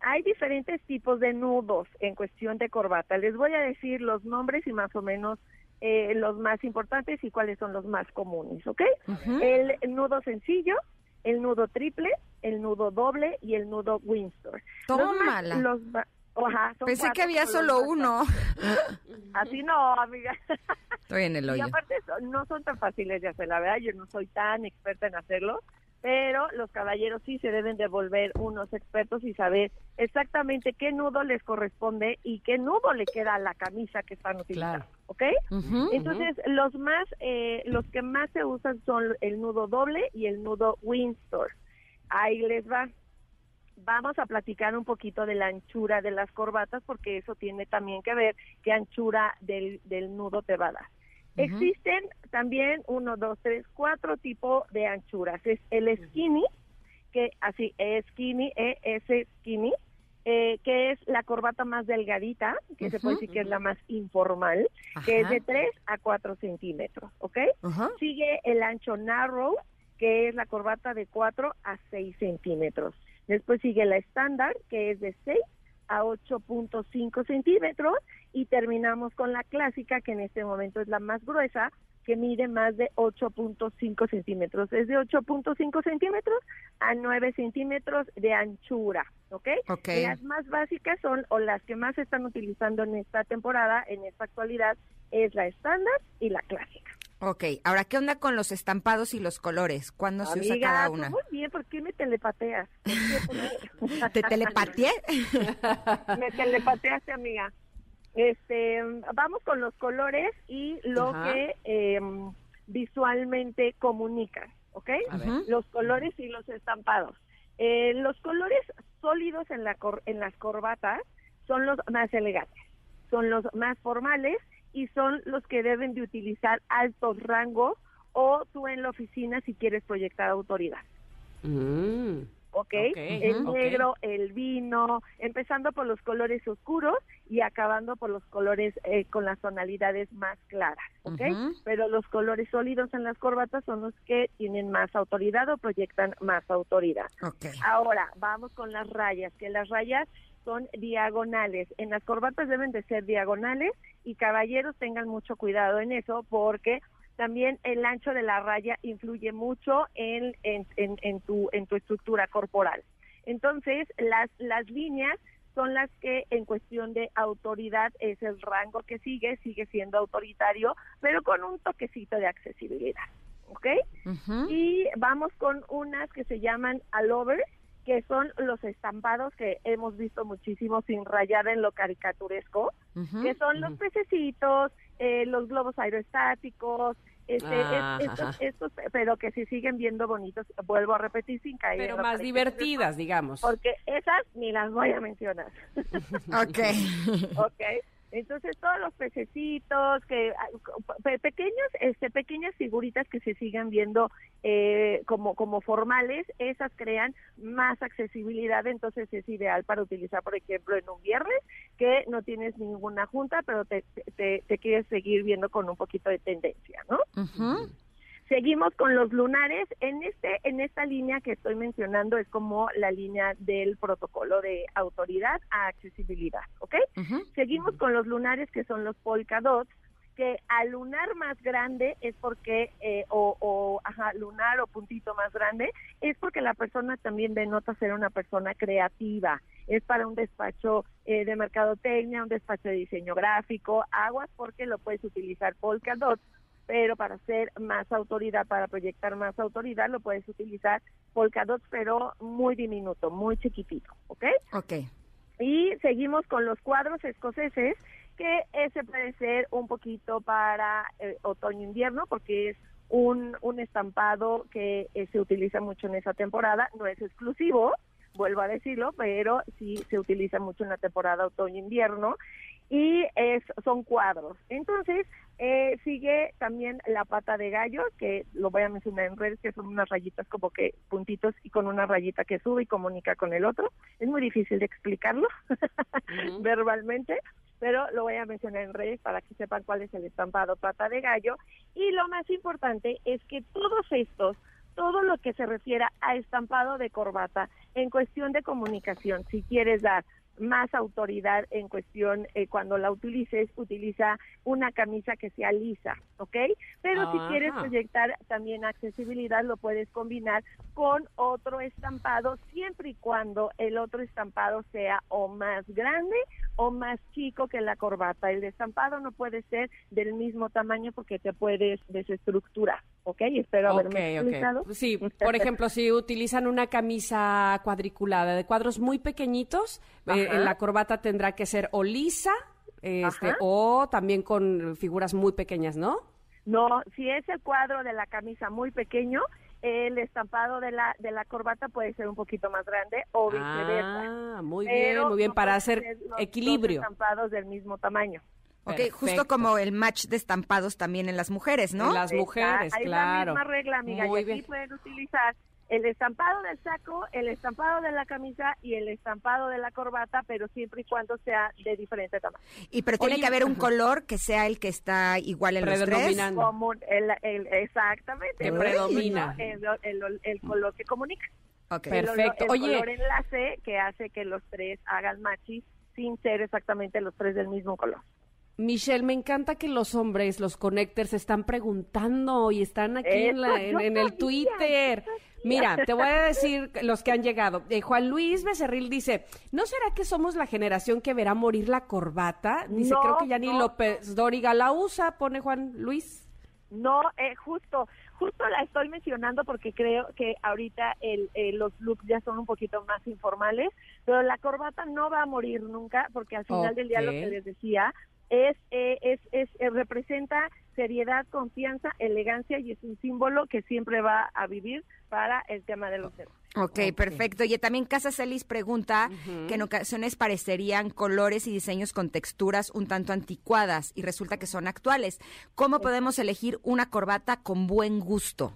H: Hay diferentes tipos de nudos en cuestión de corbata. Les voy a decir los nombres y más o menos eh, los más importantes y cuáles son los más comunes, ¿ok? El nudo sencillo, el nudo triple, el nudo doble y el nudo Windsor.
B: Tómala.
H: los
B: Pensé que había solo uno. *laughs*
H: Así no, amiga.
B: Estoy en el
H: Y
B: hoyo.
H: aparte so- no son tan fáciles de hacer, la verdad, yo no soy tan experta en hacerlo, pero los caballeros sí se deben de volver unos expertos y saber exactamente qué nudo les corresponde y qué nudo le queda a la camisa que están utilizando,
A: Claro.
H: ¿ok? Entonces, los más, eh, los que más se usan son el nudo doble y el nudo Windsor. Ahí les va. Vamos a platicar un poquito de la anchura de las corbatas porque eso tiene también que ver qué anchura del, del nudo te va a dar. Existen también uno, dos, tres, cuatro tipos de anchuras. Es el skinny, que así es skinny, es skinny, eh, que es la corbata más delgadita, que se puede decir que es la más informal, que es de 3 a 4 centímetros, ¿ok? Sigue el ancho narrow, que es la corbata de 4 a 6 centímetros. Después sigue la estándar, que es de 6 a 8.5 centímetros. Y terminamos con la clásica, que en este momento es la más gruesa, que mide más de 8.5 centímetros. Es de 8.5 centímetros a 9 centímetros de anchura, ¿ok? Las más básicas son, o las que más se están utilizando en esta temporada, en esta actualidad, es la estándar y la clásica.
B: Ok, ahora, ¿qué onda con los estampados y los colores? ¿Cuándo se usa cada
H: tú
B: una?
H: muy bien, ¿por qué me telepateas?
B: ¿Te telepateé? *laughs*
H: me telepateaste, amiga. Este, vamos con los colores y lo
A: Ajá.
H: que eh, visualmente comunican, ¿ok?
A: A ver.
B: Ujú.
H: Los colores y los estampados. Eh, los colores sólidos en, la cor- en las corbatas son los más elegantes, son los más formales y son los que deben de utilizar altos rangos o tú en la oficina si quieres proyectar autoridad.
A: Mm,
H: ¿ok?
A: Ok,
H: El negro, el vino, empezando por los colores oscuros y acabando por los colores eh, con las tonalidades más claras, ¿ok? Pero los colores sólidos en las corbatas son los que tienen más autoridad o proyectan más autoridad.
B: Ok.
H: Ahora, vamos con las rayas, que las rayas son diagonales. En las corbatas deben de ser diagonales y caballeros tengan mucho cuidado en eso porque también el ancho de la raya influye mucho en, en, en, en tu, en tu estructura corporal. Entonces, las, las líneas son las que en cuestión de autoridad es el rango que sigue, sigue siendo autoritario, pero con un toquecito de accesibilidad. ¿Ok? Y vamos con unas que se llaman allovers, que son los estampados que hemos visto muchísimo sin rayar en lo caricaturesco, que son los pececitos, eh, los globos aerostáticos, este, es-
A: Ah,
H: estos, estos, pero que se siguen viendo bonitos, vuelvo a repetir sin caer.
A: Pero más divertidas, digamos.
H: Porque esas ni las voy a mencionar. *laughs*
B: Ok. *laughs*
H: ¿ok? Entonces todos los pececitos, que ah, pe- pequeños, este, pequeñas figuritas que se sigan viendo eh, como como formales, esas crean más accesibilidad, entonces es ideal para utilizar, por ejemplo, en un viernes que no tienes ninguna junta, pero te, te, quieres seguir viendo con un poquito de tendencia, ¿no?
B: Ujú.
H: Seguimos con los lunares. En este, en esta línea que estoy mencionando es como la línea del protocolo de autoridad a accesibilidad, ¿ok? Seguimos con los lunares que son los polka dots, que al lunar más grande es porque, eh, o, o, ajá, lunar o puntito más grande, es porque la persona también denota ser una persona creativa. Es para un despacho eh, de mercadotecnia, un despacho de diseño gráfico, aguas porque lo puedes utilizar polka dots, pero para hacer más autoridad, para proyectar más autoridad, lo puedes utilizar polka dots, pero muy diminuto, muy chiquitito, ¿ok?
B: Ok.
H: Y seguimos con los cuadros escoceses, que ese puede ser un poquito para eh, otoño-invierno, porque es un, un estampado que eh, se utiliza mucho en esa temporada, no es exclusivo, vuelvo a decirlo, pero sí se utiliza mucho en la temporada otoño-invierno y es, son cuadros. Entonces, eh, sigue también la pata de gallo, que lo voy a mencionar en redes, que son unas rayitas como que puntitos y con una rayita que sube y comunica con el otro. Es muy difícil de explicarlo *laughs* verbalmente, pero lo voy a mencionar en redes para que sepan cuál es el estampado pata de gallo. Y lo más importante es que todos estos, todo lo que se refiera a estampado de corbata en cuestión de comunicación, si quieres dar más autoridad en cuestión eh, cuando la utilices, utiliza una camisa que sea lisa, ¿ok? Pero si quieres proyectar también accesibilidad, lo puedes combinar con otro estampado, siempre y cuando el otro estampado sea o más grande o más chico que la corbata. El estampado no puede ser del mismo tamaño porque te puedes desestructurar, ¿ok? Espero haberme
A: Ok, ok.
H: explicado.
A: Sí, por ejemplo, si utilizan una camisa cuadriculada de cuadros muy pequeñitos, eh, la corbata tendrá que ser o lisa este, o también con figuras muy pequeñas, ¿no?
H: No, si es el cuadro de la camisa muy pequeño, el estampado de la de la corbata puede ser un poquito más grande o viceversa.
A: Ah, muy bien, muy bien, para hacer
H: los
A: equilibrio.
H: estampados del mismo tamaño.
B: Ok,
A: Perfecto.
B: justo como el match de estampados también en las mujeres, ¿no?
A: En las mujeres,
H: Está- es
A: claro.
H: la misma regla, amiga.
A: Muy
H: y aquí
A: bien.
H: pueden utilizar el estampado del saco, el estampado de la camisa y el estampado de la corbata, pero siempre y cuando sea de diferente tamaño.
B: Y pero tiene
A: Oye,
B: que haber un
A: ajá.
B: color que sea el que está igual en los tres.
A: Predominante.
H: Como el, el- exactamente.
A: Que
H: el-
A: predomina.
H: El, el- el color que comunica.
B: Ok.
A: Pero-
H: El,
A: Perfecto.
H: el
A: Oye.
H: color enlace que hace que los tres hagan machis sin ser exactamente los tres del mismo color.
A: Michelle, me encanta que los hombres, los connectors, están preguntando y están aquí en, la- en- en el Twitter. Mira, te voy a decir los que han llegado. Eh, Juan Luis Becerril dice, ¿no será que somos la generación que verá morir la corbata? Dice,
H: No,
A: creo que ya ni
H: no,
A: López Dóriga la usa, pone Juan Luis.
H: No, eh, justo, justo la estoy mencionando porque creo que ahorita el, eh, los looks ya son un poquito más informales, pero la corbata no va a morir nunca porque al final del día lo que les decía es, eh, es, es eh, representa seriedad, confianza, elegancia y es un símbolo que siempre va a vivir para el tema de los celos.
B: Ok, perfecto. Y también Casa Celis pregunta que en ocasiones parecerían colores y diseños con texturas un tanto anticuadas y resulta que son actuales. ¿Cómo podemos elegir una corbata con buen gusto?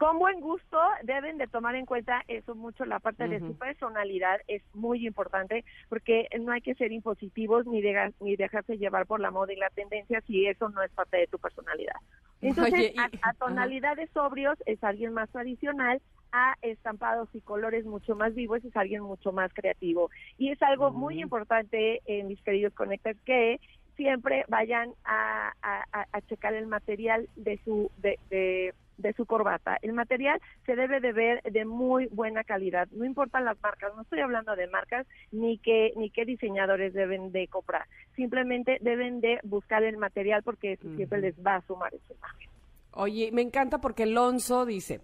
H: Con buen gusto deben de tomar en cuenta eso mucho, la parte de su personalidad es muy importante porque no hay que ser impositivos ni, ni dejarse llevar por la moda y la tendencia si eso no es parte de tu personalidad. Entonces, a, tonalidades sobrios es alguien más tradicional, a estampados y colores mucho más vivos es alguien mucho más creativo. Y es algo muy mm. importante, en mis queridos conectores, que siempre vayan a, checar el material de su de, de, su corbata. El material se debe de ver de muy buena calidad. No importan las marcas, no estoy hablando de marcas ni qué ni qué diseñadores deben de comprar. Simplemente deben de buscar el material porque eso siempre les va a sumar esa imagen.
A: Oye, me encanta porque Alonso dice,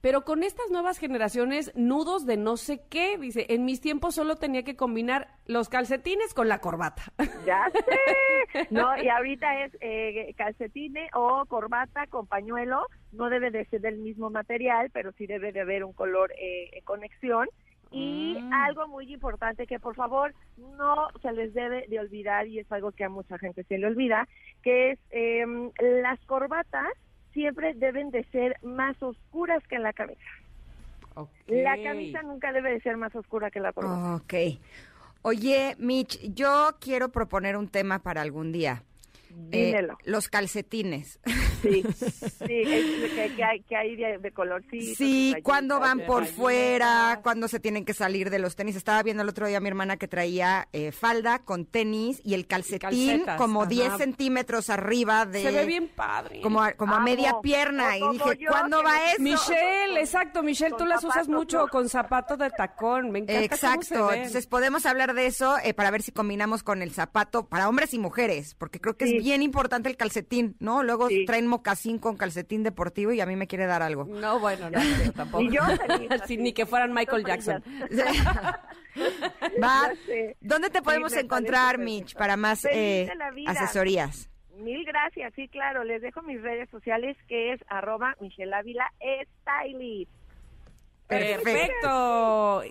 A: pero con estas nuevas generaciones, nudos de no sé qué, dice, en mis tiempos solo tenía que combinar los calcetines con la corbata. *laughs*
H: Ya sé. No, y ahorita es eh, calcetines o corbata con pañuelo. No debe de ser del mismo material, pero sí debe de haber un color eh, en conexión. Y mm. algo muy importante que por favor no se les debe de olvidar, y es algo que a mucha gente se le olvida, que es em, las corbatas siempre deben de ser más oscuras que la camisa. La camisa nunca debe de ser más oscura que la corbata.
B: Ok. Oye, Mitch, yo quiero proponer un tema para algún día.
H: Eh,
B: los calcetines.
H: Sí, sí, *laughs* que, hay, que hay de, color. Sí,
B: sí cuando van por fuera, cuando se tienen que salir de los tenis. Estaba viendo el otro día a mi hermana que traía eh, falda con tenis y el calcetín como 10 centímetros arriba de...
A: Se ve bien padre.
B: Como a, como a media pierna. Y dije, ¿cuándo va eso?
A: Michelle, exacto. Michelle, tú las usas mucho con zapato de tacón. Me encanta
B: Exacto. Entonces podemos hablar de eso eh, para ver si combinamos con el zapato para hombres y mujeres, porque creo que es bien importante el calcetín, ¿no? Luego traen mocasín con calcetín deportivo y a mí me quiere dar algo.
A: No, bueno, no, tampoco. *laughs*
H: Y yo *laughs*
A: ni que fueran Michael Jackson. *laughs*
B: Va. ¿Dónde te podemos encontrar, Mitch, para más eh, asesorías?
H: Mil gracias, sí, claro. Les dejo mis redes sociales que es arroba Michelle Ávila Stylist.
A: Perfecto.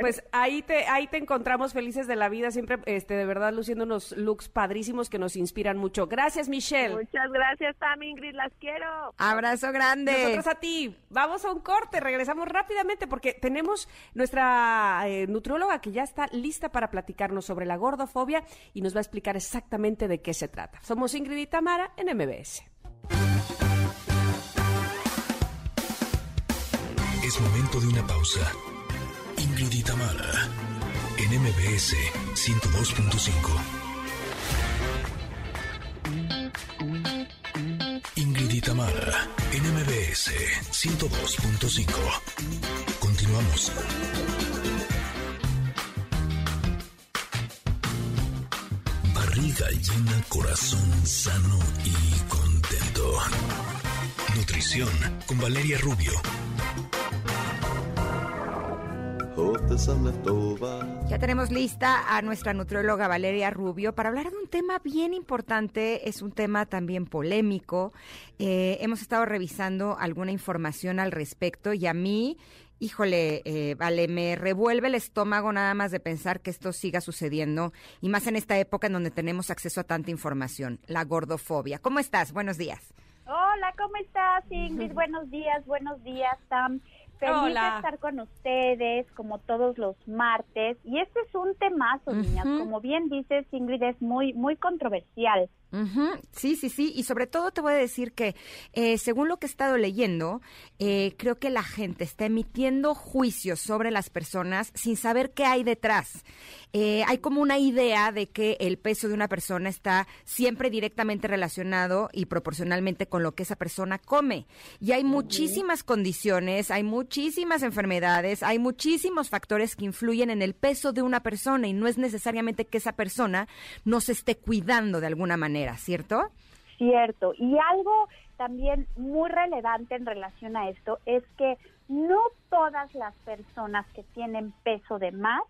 A: Pues ahí te, ahí te encontramos felices de la vida, siempre este, de verdad luciendo unos looks padrísimos que nos inspiran mucho. Gracias, Michelle.
H: Muchas gracias, Tam Ingrid, las quiero.
B: Abrazo grande.
A: Nosotros a ti. Vamos a un corte, regresamos rápidamente porque tenemos nuestra eh, nutrióloga que ya está lista para platicarnos sobre la gordofobia y nos va a explicar exactamente de qué se trata. Somos Ingrid y Tamara en MBS.
C: Es momento de una pausa. Ingrid y en MBS 102.5. Ingrid y en MBS 102.5. Continuamos. Barriga llena, corazón sano y contento. Nutrición con Valeria Rubio
B: ya tenemos lista a nuestra nutrióloga Valeria Rubio para hablar de un tema bien importante, es un tema también polémico. Eh, hemos estado revisando alguna información al respecto y a mí, híjole, eh, vale, me revuelve el estómago nada más de pensar que esto siga sucediendo y más en esta época en donde tenemos acceso a tanta información, la gordofobia. ¿Cómo estás? Buenos días.
I: Hola, ¿cómo estás, Ingrid? Buenos días, buenos días, Sam. Feliz de estar con ustedes, como todos los martes. Y este es un temazo, niñas. Como bien dices, Ingrid, es muy, muy controversial.
B: Sí, sí, sí. Y sobre todo te voy a decir que, eh, según lo que he estado leyendo, eh, creo que la gente está emitiendo juicios sobre las personas sin saber qué hay detrás. Eh, hay como una idea de que el peso de una persona está siempre directamente relacionado y proporcionalmente con lo que esa persona come. Y hay muchísimas condiciones, hay muchísimas enfermedades, hay muchísimos factores que influyen en el peso de una persona y no es necesariamente que esa persona no se esté cuidando de alguna manera. ¿Cierto?
I: Cierto. Y algo también muy relevante en relación a esto es que no todas las personas que tienen peso de más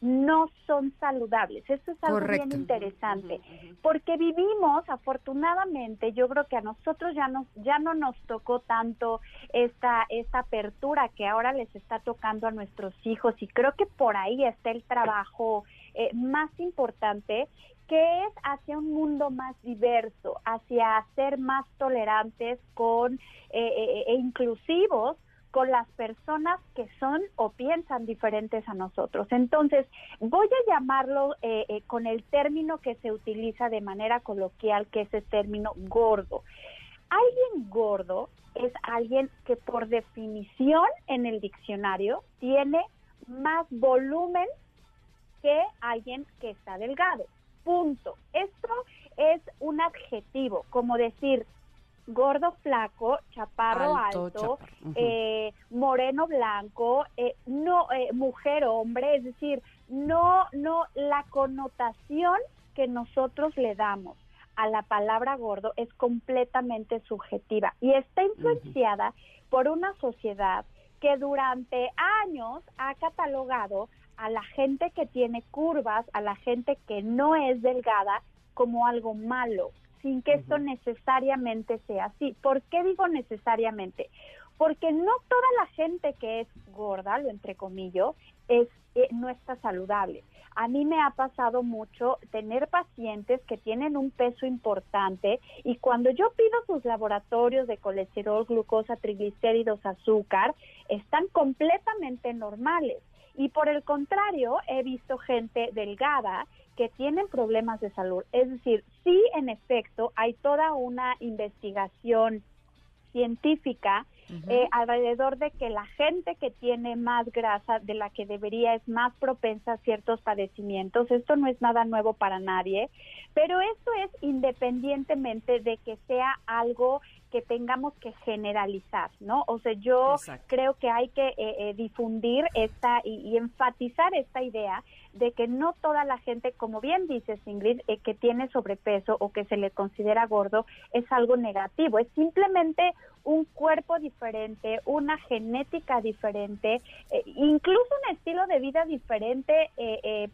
I: no son saludables. Eso es algo bien interesante, porque vivimos, afortunadamente, yo creo que a nosotros ya nos ya no nos tocó tanto esta esta apertura que ahora les está tocando a nuestros hijos y creo que por ahí está el trabajo eh, más importante que es hacia un mundo más diverso, hacia ser más tolerantes con eh, eh, e inclusivos con las personas que son o piensan diferentes a nosotros. Entonces, voy a llamarlo eh, eh, con el término que se utiliza de manera coloquial, que es el término gordo. Alguien gordo es alguien que por definición en el diccionario tiene más volumen que alguien que está delgado. Punto. Esto es un adjetivo, como decir, gordo flaco, chaparro alto, eh, moreno blanco, eh, no eh, mujer hombre, es decir, no no la connotación que nosotros le damos a la palabra gordo es completamente subjetiva y está influenciada por una sociedad que durante años ha catalogado a la gente que tiene curvas, a la gente que no es delgada como algo malo, sin que esto necesariamente sea así. ¿Por qué digo necesariamente? Porque no toda la gente que es gorda, lo entre comillas, es, eh, no está saludable. A mí me ha pasado mucho tener pacientes que tienen un peso importante y cuando yo pido sus laboratorios de colesterol, glucosa, triglicéridos, azúcar, están completamente normales. Y por el contrario, he visto gente delgada que tienen problemas de salud. Es decir, sí, en efecto, hay toda una investigación científica eh, alrededor de que la gente que tiene más grasa de la que debería es más propensa a ciertos padecimientos. Esto no es nada nuevo para nadie, pero esto es independientemente de que sea algo que tengamos que generalizar, ¿no? O sea, yo creo que hay que eh, eh, difundir esta y, enfatizar esta idea de que no toda la gente, como bien dice Ingrid, eh, que tiene sobrepeso o que se le considera gordo es algo negativo, es simplemente un cuerpo diferente, una genética diferente, incluso un estilo de vida diferente,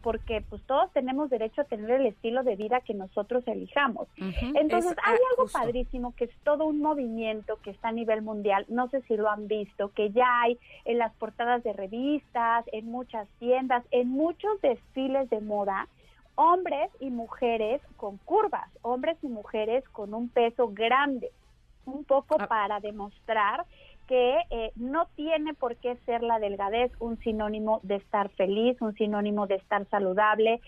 I: porque pues todos tenemos derecho a tener el estilo de vida que nosotros elijamos. Entonces hay ah, algo padrísimo que es todo un movimiento que está a nivel mundial, no sé si lo han visto, que ya hay en las portadas de revistas, en muchas tiendas, en muchos desfiles de moda, hombres y mujeres con curvas, hombres y mujeres con un peso grande, un poco ah. para demostrar que eh, no tiene por qué ser la delgadez un sinónimo de estar feliz, un sinónimo de estar saludable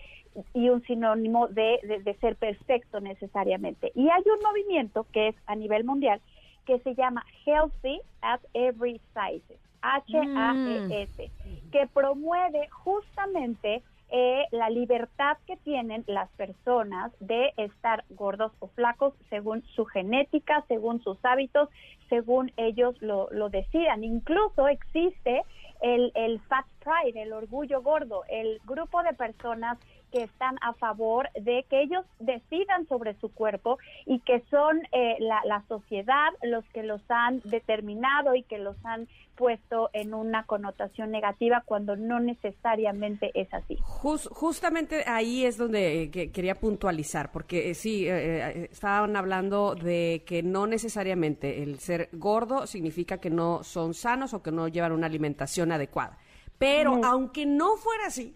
I: y un sinónimo de, de, ser perfecto necesariamente. Y hay un movimiento que es a nivel mundial que se llama Healthy at Every Size, H-A-E-S, mm. que promueve justamente eh, la libertad que tienen las personas de estar gordos o flacos según su genética, según sus hábitos, según ellos lo, lo decidan. Incluso existe el, el Fat Pride, el orgullo gordo, el grupo de personas que están a favor de que ellos decidan sobre su cuerpo y que son eh, la, la, sociedad los que los han determinado y que los han puesto en una connotación negativa cuando no necesariamente es así.
A: justamente ahí es donde eh, quería puntualizar, porque eh, sí, estaban hablando de que no necesariamente el ser gordo significa que no son sanos o que no llevan una alimentación adecuada. Pero aunque no fuera así,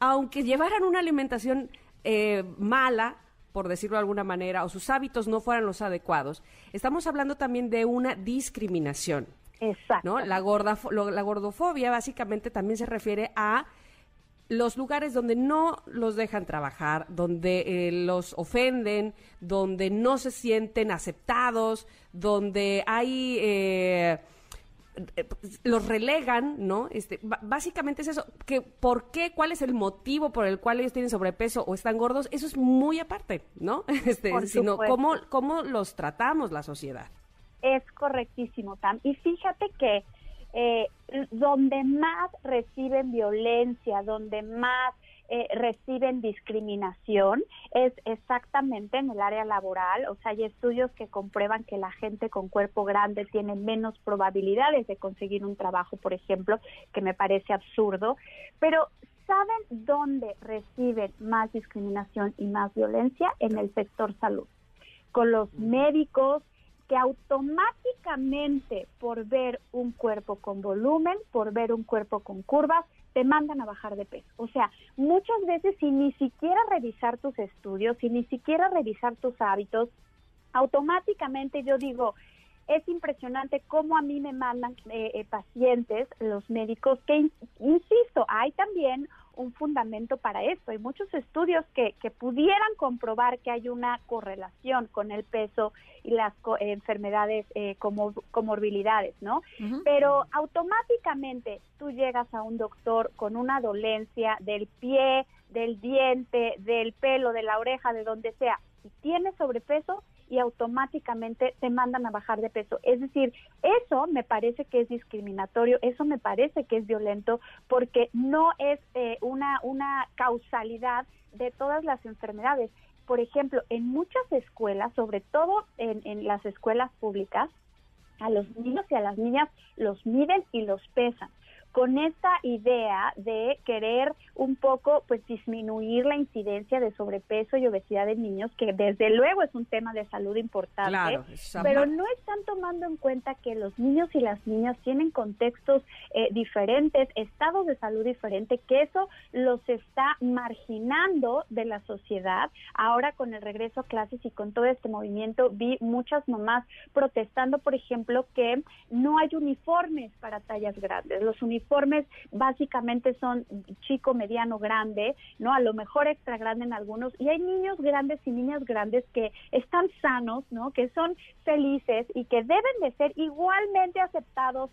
A: aunque llevaran una alimentación eh, mala, por decirlo de alguna manera, o sus hábitos no fueran los adecuados, estamos hablando también de una discriminación.
I: Exacto.
A: ¿no? La, gorda, la gordofobia básicamente también se refiere a los lugares donde no los dejan trabajar, donde eh, los ofenden, donde no se sienten aceptados, donde hay... Eh, los relegan, ¿no? Este, básicamente es eso, que por qué, cuál es el motivo por el cual ellos tienen sobrepeso o están gordos, eso es muy aparte, ¿no? *laughs* Este, sino cómo, cómo los tratamos la sociedad.
I: Es correctísimo, Tam. Y fíjate que eh, donde más reciben violencia, donde más eh, reciben discriminación es exactamente en el área laboral. O sea, hay estudios que comprueban que la gente con cuerpo grande tiene menos probabilidades de conseguir un trabajo, por ejemplo, que me parece absurdo. Pero ¿saben dónde reciben más discriminación y más violencia? En el sector salud. Con los médicos, que automáticamente por ver un cuerpo con volumen, por ver un cuerpo con curvas, te mandan a bajar de peso. O sea, muchas veces sin ni siquiera revisar tus estudios, sin ni siquiera revisar tus hábitos, automáticamente yo digo, es impresionante cómo a mí me mandan eh, eh, pacientes, los médicos, que, insisto, hay también un fundamento para esto. Hay muchos estudios que, que pudieran comprobar que hay una correlación con el peso y las enfermedades eh, como comorbilidades, ¿no? Pero automáticamente tú llegas a un doctor con una dolencia del pie, del diente, del pelo, de la oreja, de donde sea, y tienes sobrepeso, y automáticamente te mandan a bajar de peso. Es decir, eso me parece que es discriminatorio, eso me parece que es violento porque no es eh, una, una causalidad de todas las enfermedades. Por ejemplo, en muchas escuelas, sobre todo en, en las escuelas públicas, a los niños y a las niñas los miden y los pesan con esta idea de querer un poco pues disminuir la incidencia de sobrepeso y obesidad en niños, que desde luego es un tema de salud importante, pero no están tomando en cuenta que los niños y las niñas tienen contextos eh, diferentes, estados de salud diferentes, que eso los está marginando de la sociedad. Ahora con el regreso a clases y con todo este movimiento vi muchas mamás protestando, por ejemplo, que no hay uniformes para tallas grandes. Los uniformes uniformes básicamente son chico, mediano, grande, ¿no? A lo mejor extra grande en algunos. Y hay niños grandes y niñas grandes que están sanos, ¿no? Que son felices y que deben de ser igualmente aceptados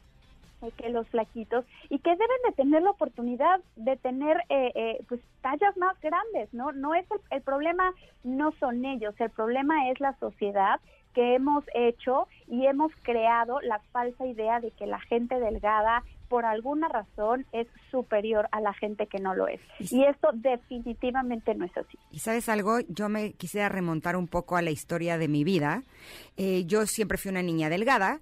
I: que los flaquitos y que deben de tener la oportunidad de tener eh, eh, pues tallas más grandes no no es el, el, problema no son ellos el problema es la sociedad que hemos hecho y hemos creado la falsa idea de que la gente delgada por alguna razón es superior a la gente que no lo es. Y esto definitivamente no es así.
B: Y sabes algo, yo me quisiera remontar un poco a la historia de mi vida. Eh, yo siempre fui una niña delgada.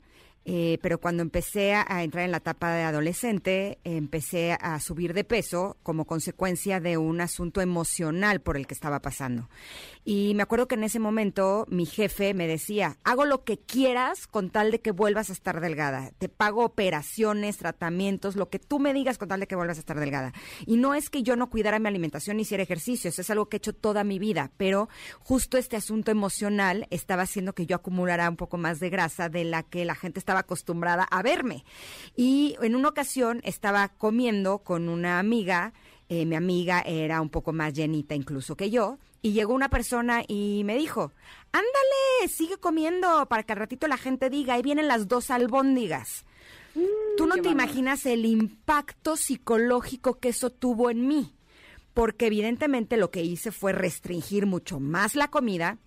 B: Eh, pero cuando empecé a, entrar en la etapa de adolescente, empecé a subir de peso como consecuencia de un asunto emocional por el que estaba pasando. Y me acuerdo que en ese momento mi jefe me decía, hago lo que quieras con tal de que vuelvas a estar delgada. Te pago operaciones, tratamientos, lo que tú me digas con tal de que vuelvas a estar delgada. Y no es que yo no cuidara mi alimentación ni hiciera ejercicios, es algo que he hecho toda mi vida, pero justo este asunto emocional estaba haciendo que yo acumulara un poco más de grasa de la que la gente estaba acostumbrada a verme. Y en una ocasión estaba comiendo con una amiga, eh, mi amiga era un poco más llenita incluso que yo, y llegó una persona y me dijo, ándale, sigue comiendo para que al ratito la gente diga, ahí vienen las dos albóndigas. Mm, Tú no te imaginas el impacto psicológico que eso tuvo en mí, porque evidentemente lo que hice fue restringir mucho más la comida,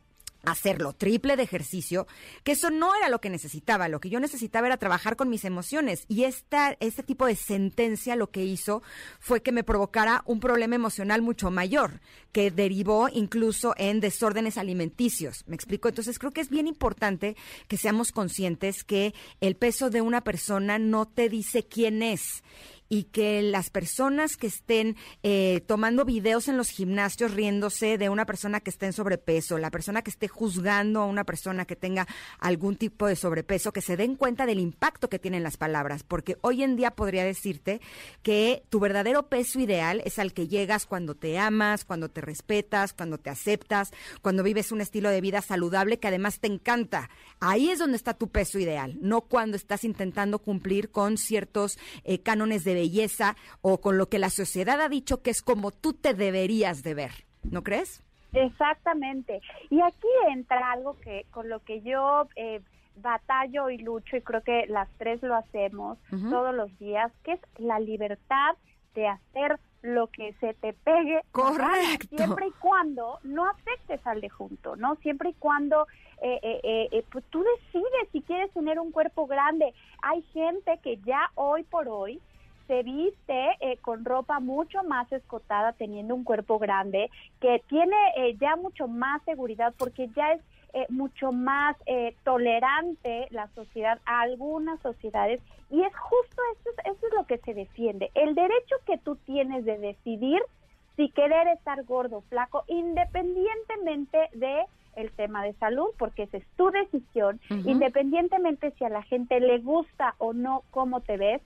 B: hacerlo triple de ejercicio, que eso no era lo que necesitaba, lo que yo necesitaba era trabajar con mis emociones y esta, este tipo de sentencia lo que hizo fue que me provocara un problema emocional mucho mayor, que derivó incluso en desórdenes alimenticios. ¿Me explico? Entonces creo que es bien importante que seamos conscientes que el peso de una persona no te dice quién es y que las personas que estén eh, tomando videos en los gimnasios riéndose de una persona que esté en sobrepeso, la persona que esté juzgando a una persona que tenga algún tipo de sobrepeso, que se den cuenta del impacto que tienen las palabras, porque hoy en día podría decirte que tu verdadero peso ideal es al que llegas cuando te amas, cuando te respetas, cuando te aceptas, cuando vives un estilo de vida saludable que además te encanta. Ahí es donde está tu peso ideal, no cuando estás intentando cumplir con ciertos eh, cánones de belleza o con lo que la sociedad ha dicho que es como tú te deberías de ver, ¿no crees?
I: Exactamente. Y aquí entra algo que con lo que yo eh, batallo y lucho y creo que las tres lo hacemos todos los días, que es la libertad de hacer lo que se te pegue
B: correcto
I: siempre y cuando no afectes al de junto no siempre y cuando eh, eh, eh, pues tú decides si quieres tener un cuerpo grande hay gente que ya hoy por hoy se viste eh, con ropa mucho más escotada, teniendo un cuerpo grande, que tiene eh, ya mucho más seguridad porque ya es eh, mucho más tolerante la sociedad a algunas sociedades. Y es justo eso, eso es lo que se defiende, el derecho que tú tienes de decidir si querer estar gordo, flaco, independientemente de el tema de salud, porque esa es tu decisión, independientemente si a la gente le gusta o no cómo te ves,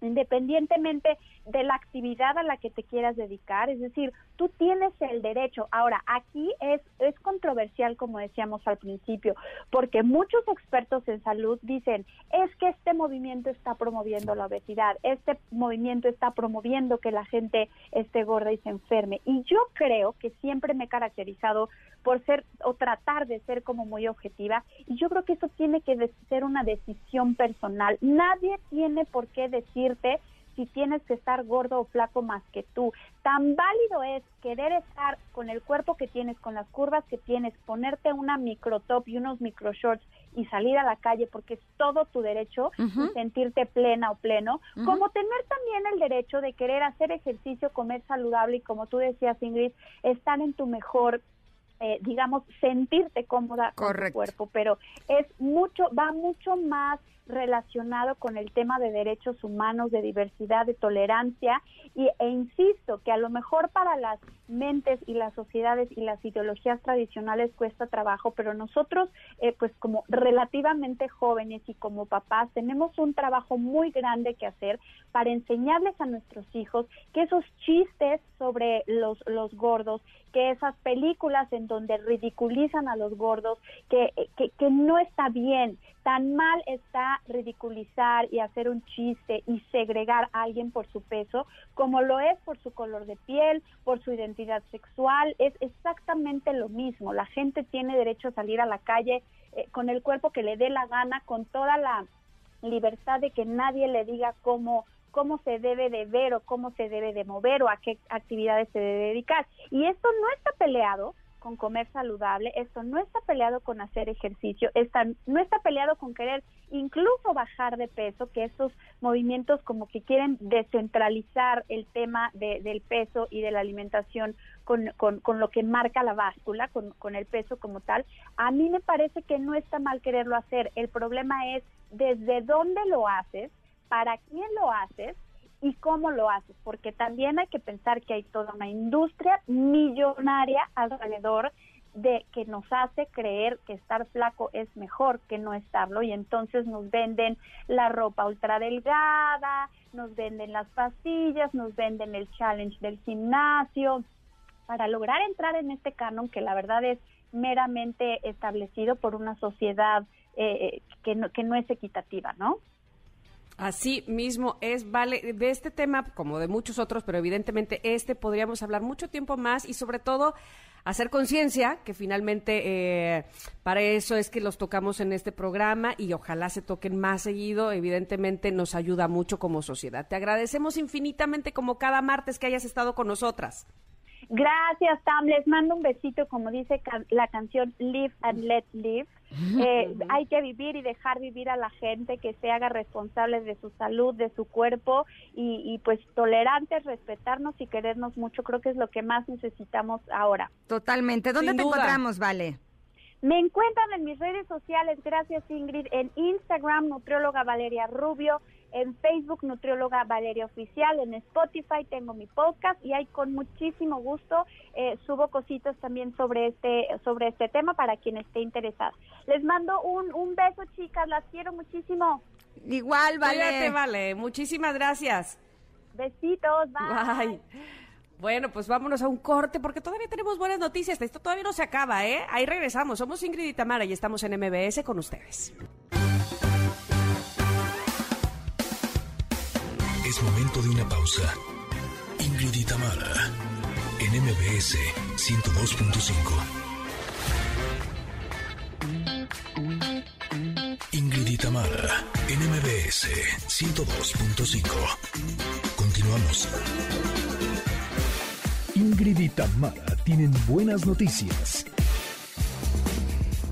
I: independientemente de la actividad a la que te quieras dedicar, es decir, tú tienes el derecho. Ahora, aquí es, es controversial, como decíamos al principio, porque muchos expertos en salud dicen, es que este movimiento está promoviendo la obesidad, este movimiento está promoviendo que la gente esté gorda y se enferme. Y yo creo que siempre me he caracterizado por ser o tratar de ser como muy objetiva y yo creo que eso tiene que ser una decisión personal. Nadie tiene por qué decirte si tienes que estar gordo o flaco más que tú. Tan válido es querer estar con el cuerpo que tienes, con las curvas que tienes, ponerte una micro top y unos micro shorts y salir a la calle porque es todo tu derecho sentirte plena o pleno, como tener también el derecho de querer hacer ejercicio, comer saludable y como tú decías Ingrid, estar en tu mejor eh, digamos, sentirte cómoda con tu cuerpo, pero es mucho, va mucho más relacionado con el tema de derechos humanos, de diversidad, de tolerancia, y, e insisto que a lo mejor para las mentes y las sociedades y las ideologías tradicionales cuesta trabajo, pero nosotros, eh, pues como relativamente jóvenes y como papás, tenemos un trabajo muy grande que hacer para enseñarles a nuestros hijos que esos chistes sobre los, los gordos, que esas películas en donde ridiculizan a los gordos, que, que, que no está bien, tan mal está ridiculizar y hacer un chiste y segregar a alguien por su peso, como lo es por su color de piel, por su identidad sexual, es exactamente lo mismo. La gente tiene derecho a salir a la calle eh, con el cuerpo que le dé la gana, con toda la libertad de que nadie le diga cómo cómo se debe de ver o cómo se debe de mover o a qué actividades se debe dedicar. Y esto no está peleado con comer saludable, esto no está peleado con hacer ejercicio, está, no está peleado con querer incluso bajar de peso, que estos movimientos como que quieren descentralizar el tema del peso y de la alimentación con, con, lo que marca la báscula, con, con el peso como tal, a mí me parece que no está mal quererlo hacer, el problema es desde dónde lo haces, para quién lo haces y cómo lo haces, porque también hay que pensar que hay toda una industria millonaria alrededor de que nos hace creer que estar flaco es mejor que no estarlo y entonces nos venden la ropa ultra delgada, nos venden las pastillas, nos venden el challenge del gimnasio para lograr entrar en este canon que la verdad es meramente establecido por una sociedad eh, que, no, que no es equitativa, ¿no?
A: Así mismo es, vale, de este tema, como de muchos otros, pero evidentemente este podríamos hablar mucho tiempo más y sobre todo hacer conciencia, que finalmente eh, para eso es que los tocamos en este programa y ojalá se toquen más seguido, evidentemente nos ayuda mucho como sociedad. Te agradecemos infinitamente como cada martes que hayas estado con nosotras.
I: Gracias, Tam. Les mando un besito, como dice la canción Live and Let Live. *laughs* Eh, hay que vivir y dejar vivir a la gente que se haga responsable de su salud, de su cuerpo y, pues tolerantes, respetarnos y querernos mucho. Creo que es lo que más necesitamos ahora.
B: Totalmente. ¿Dónde te encontramos, Vale?
I: Me encuentran en mis redes sociales, gracias Ingrid, en Instagram, nutrióloga Valeria Rubio, en Facebook Nutrióloga Valeria Oficial, en Spotify tengo mi podcast y ahí con muchísimo gusto eh, subo cositas también sobre este sobre este tema para quien esté interesado. Les mando un, un beso chicas, las quiero muchísimo.
B: Igual, vale.
A: Cuídate, vale. Muchísimas gracias.
I: Besitos, bye. bye.
A: Bueno, pues vámonos a un corte porque todavía tenemos buenas noticias. Esto todavía no se acaba, ¿eh? Ahí regresamos. Somos Ingrid y Tamara y estamos en MBS con ustedes.
C: Es momento de una pausa. Ingrid y en MBS 102.5. Ingrid y en MBS 102.5. Continuamos. Ingrid y Tamara tienen buenas noticias.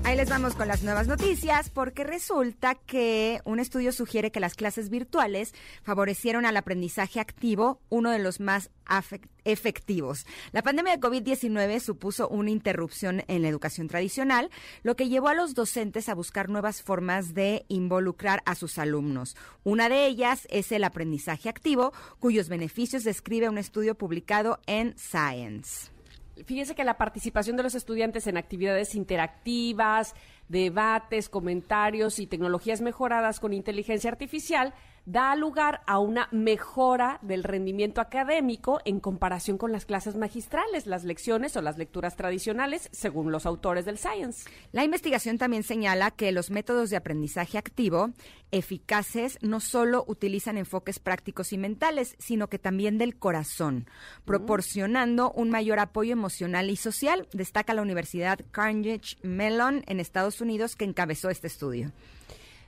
B: Ahí les vamos con las nuevas noticias porque resulta que un estudio sugiere que las clases virtuales favorecieron al aprendizaje activo, uno de los más efectivos. La pandemia de COVID-19 supuso una interrupción en la educación tradicional, lo que llevó a los docentes a buscar nuevas formas de involucrar a sus alumnos. Una de ellas es el aprendizaje activo, cuyos beneficios describe un estudio publicado en Science.
A: Fíjese que la participación de los estudiantes en actividades interactivas, debates, comentarios y tecnologías mejoradas con inteligencia artificial da lugar a una mejora del rendimiento académico en comparación con las clases magistrales, las lecciones o las lecturas tradicionales, según los autores del Science.
B: La investigación también señala que los métodos de aprendizaje activo eficaces no solo utilizan enfoques prácticos y mentales, sino que también del corazón, proporcionando un mayor apoyo emocional y social, destaca la Universidad Carnegie Mellon en Estados Unidos que encabezó este estudio.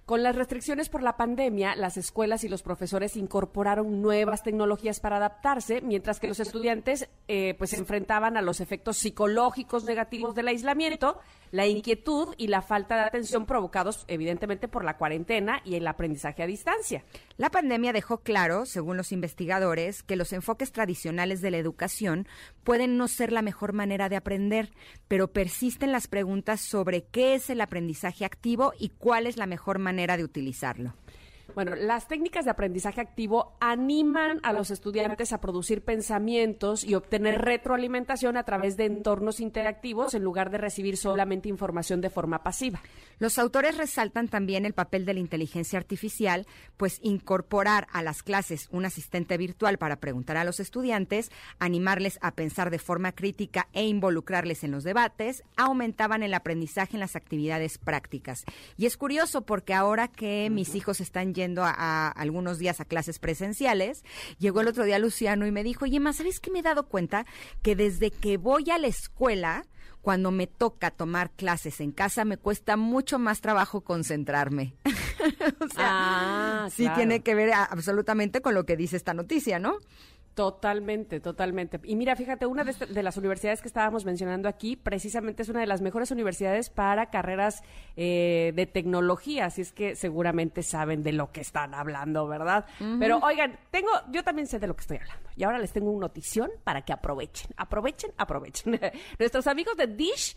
A: Con las restricciones por la pandemia, las escuelas y los profesores incorporaron nuevas tecnologías para adaptarse, mientras que los estudiantes eh, pues se enfrentaban a los efectos psicológicos negativos del aislamiento, la inquietud y la falta de atención provocados evidentemente por la cuarentena y el aprendizaje a distancia.
B: La pandemia dejó claro, según los investigadores, que los enfoques tradicionales de la educación pueden no ser la mejor manera de aprender, pero persisten las preguntas sobre qué es el aprendizaje activo y cuál es la mejor manera de utilizarlo.
A: Bueno, las técnicas de aprendizaje activo animan a los estudiantes a producir pensamientos y obtener retroalimentación a través de entornos interactivos en lugar de recibir solamente información de forma pasiva.
B: Los autores resaltan también el papel de la inteligencia artificial, pues incorporar a las clases un asistente virtual para preguntar a los estudiantes, animarles a pensar de forma crítica e involucrarles en los debates, aumentaban el aprendizaje en las actividades prácticas. Y es curioso porque ahora que mis hijos están yendo a, a algunos días a clases presenciales, llegó el otro día Luciano y me dijo, oye, más, ¿sabes qué me he dado cuenta? Que desde que voy a la escuela, cuando me toca tomar clases en casa me cuesta mucho más trabajo concentrarme. *laughs* o sea,
A: Ah,
B: sí
A: claro.
B: tiene que ver a- absolutamente con lo que dice esta noticia, ¿no?
A: Totalmente, totalmente. Y mira, fíjate, una de, este- de las universidades que estábamos mencionando aquí, precisamente es una de las mejores universidades para carreras eh, de tecnología, así es que seguramente saben de lo que están hablando, ¿verdad? Pero oigan, tengo, yo también sé de lo que estoy hablando. Y ahora les tengo una notición para que aprovechen, aprovechen, aprovechen. *laughs* Nuestros amigos de Dish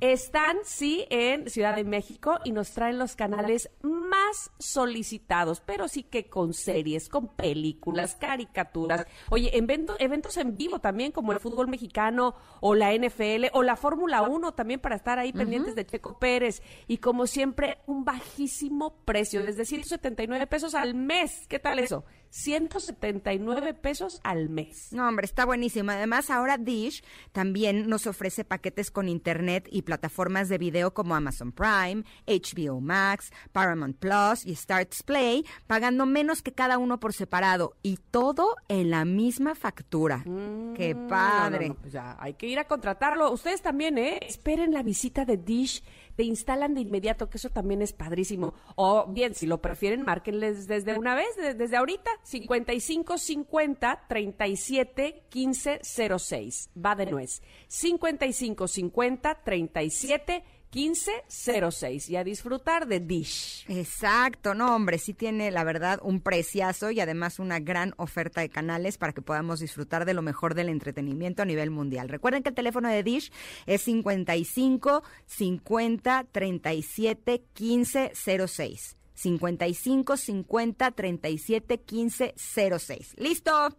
A: están, sí, en Ciudad de México y nos traen los canales más solicitados, pero sí que con series, con películas, caricaturas. Oye, evento- eventos en vivo también, como el fútbol mexicano o la NFL o la Fórmula 1 también para estar ahí pendientes de Checo Pérez. Y como siempre, un bajísimo precio, desde 179 pesos al mes. ¿Qué tal eso? 179 pesos al mes.
B: No, hombre, está buenísimo. Además, ahora Dish también nos ofrece paquetes con internet y plataformas de video como Amazon Prime, HBO Max, Paramount Plus y Starts Play, pagando menos que cada uno por separado y todo en la misma factura. ¡Qué
A: Mm,
B: padre!
A: no, no, no, pues ya, hay que ir a contratarlo. Ustedes también, ¿eh? Esperen la visita de Dish, te instalan de inmediato, que eso también es padrísimo. O bien, si lo prefieren, márquenles desde una vez, de- desde ahorita, 55 50 37 15 06. Va de nuez. 55 50 37 15 06. Y a disfrutar de Dish.
B: Exacto, no, hombre, sí tiene la verdad un preciazo y además una gran oferta de canales para que podamos disfrutar de lo mejor del entretenimiento a nivel mundial. Recuerden que el teléfono de Dish es 55 50 37 15 06. 55 50 37 15 06. ¿Listo?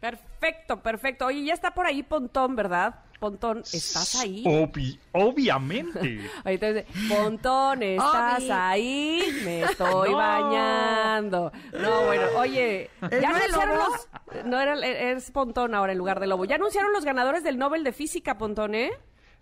A: Perfecto, perfecto. Oye, ya está por ahí Pontón, ¿verdad? Pontón, ¿estás ahí?
J: Obvi- obviamente. *laughs*
A: Dice, Pontón, ¿estás ahí? Me estoy *laughs*
J: No.
A: bañando. No, bueno, oye,
B: ¿El
A: ya anunciaron
B: lobo?
A: los... No, era, es Pontón ahora en lugar de Lobo. Ya anunciaron los ganadores del Nobel de Física, Pontón, ¿eh?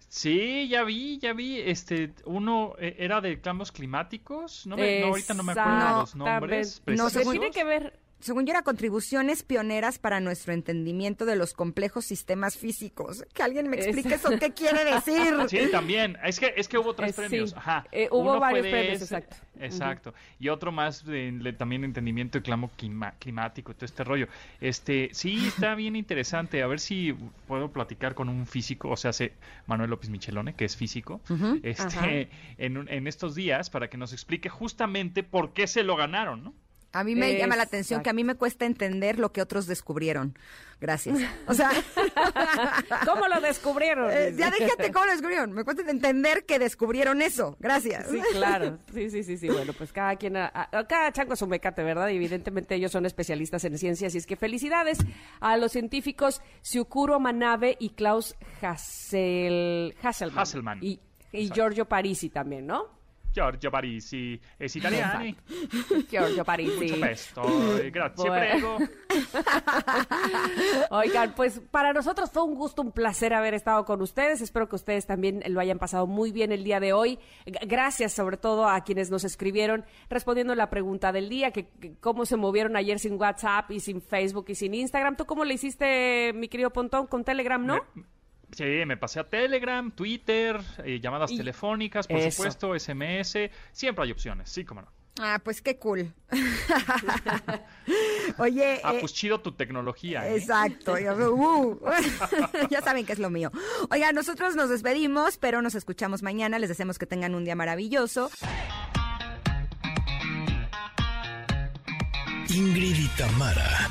J: Sí, ya vi, ya vi. Este, uno eh, era de cambios climáticos. No, me- no, ahorita no me acuerdo de los nombres.
A: No, se tiene que ver...
B: Según yo, era contribuciones pioneras para nuestro entendimiento de los complejos sistemas físicos. Que alguien me explique
A: Es-
B: eso, ¿qué quiere *laughs* decir?
J: Sí, también. Es que, es que hubo tres
A: Eh, sí.
J: premios. Ajá.
A: Eh, hubo
J: Uno fue
A: varios premios,
J: ese-
A: exacto.
J: Exacto. Y otro más de, de también entendimiento de clamo clima- climático y todo este rollo. Este, sí, está bien interesante. A ver si puedo platicar con un físico, o sea, se- Manuel López Michelone, que es físico, este, en, un- en estos días para que nos explique justamente por qué se lo ganaron, ¿no?
B: A mí me llama la atención que a mí me cuesta entender lo que otros descubrieron. Gracias. O sea, *laughs*
A: ¿Cómo lo descubrieron?
B: eh, ya déjate cómo lo descubrieron. Me cuesta entender que descubrieron eso. Gracias.
A: Sí, claro. Sí, sí, sí, sí. Bueno, pues cada quien, a- a- cada chango es un mecate, ¿verdad? Y evidentemente ellos son especialistas en ciencias. Y es que felicidades a los científicos Syukuro Manabe y Klaus Hassel, Hasselman.
J: Hasselman.
A: Y, y. Giorgio Parisi también, ¿no?
J: Giorgio Parisi, es italiani.
A: Giorgio Parisi.
J: Mucho pesto, *laughs* eh, grazie,
A: Bueno.
J: prego. *laughs*
A: Oigan, pues para nosotros fue un gusto, un placer haber estado con ustedes. Espero que ustedes también lo hayan pasado muy bien el día de hoy. Gracias sobre todo a quienes nos escribieron respondiendo la pregunta del día, que, que cómo se movieron ayer sin WhatsApp y sin Facebook y sin Instagram. ¿Tú cómo le hiciste, mi querido Pontón, con Telegram, no?
J: Sí, me pasé a Telegram, Twitter, eh, llamadas
A: Y-
J: telefónicas, por
A: Eso.
J: supuesto, SMS. Siempre hay opciones, sí, cómo no.
B: Ah, pues qué cool. *laughs* Oye,
J: Ah,
B: eh,
J: pues chido tu tecnología. ¿eh?
B: Exacto. *laughs* uh, *laughs* ya saben que es lo mío. Oiga, nosotros nos despedimos, pero nos escuchamos mañana. Les deseamos que tengan un día maravilloso.
C: Ingrid y Tamara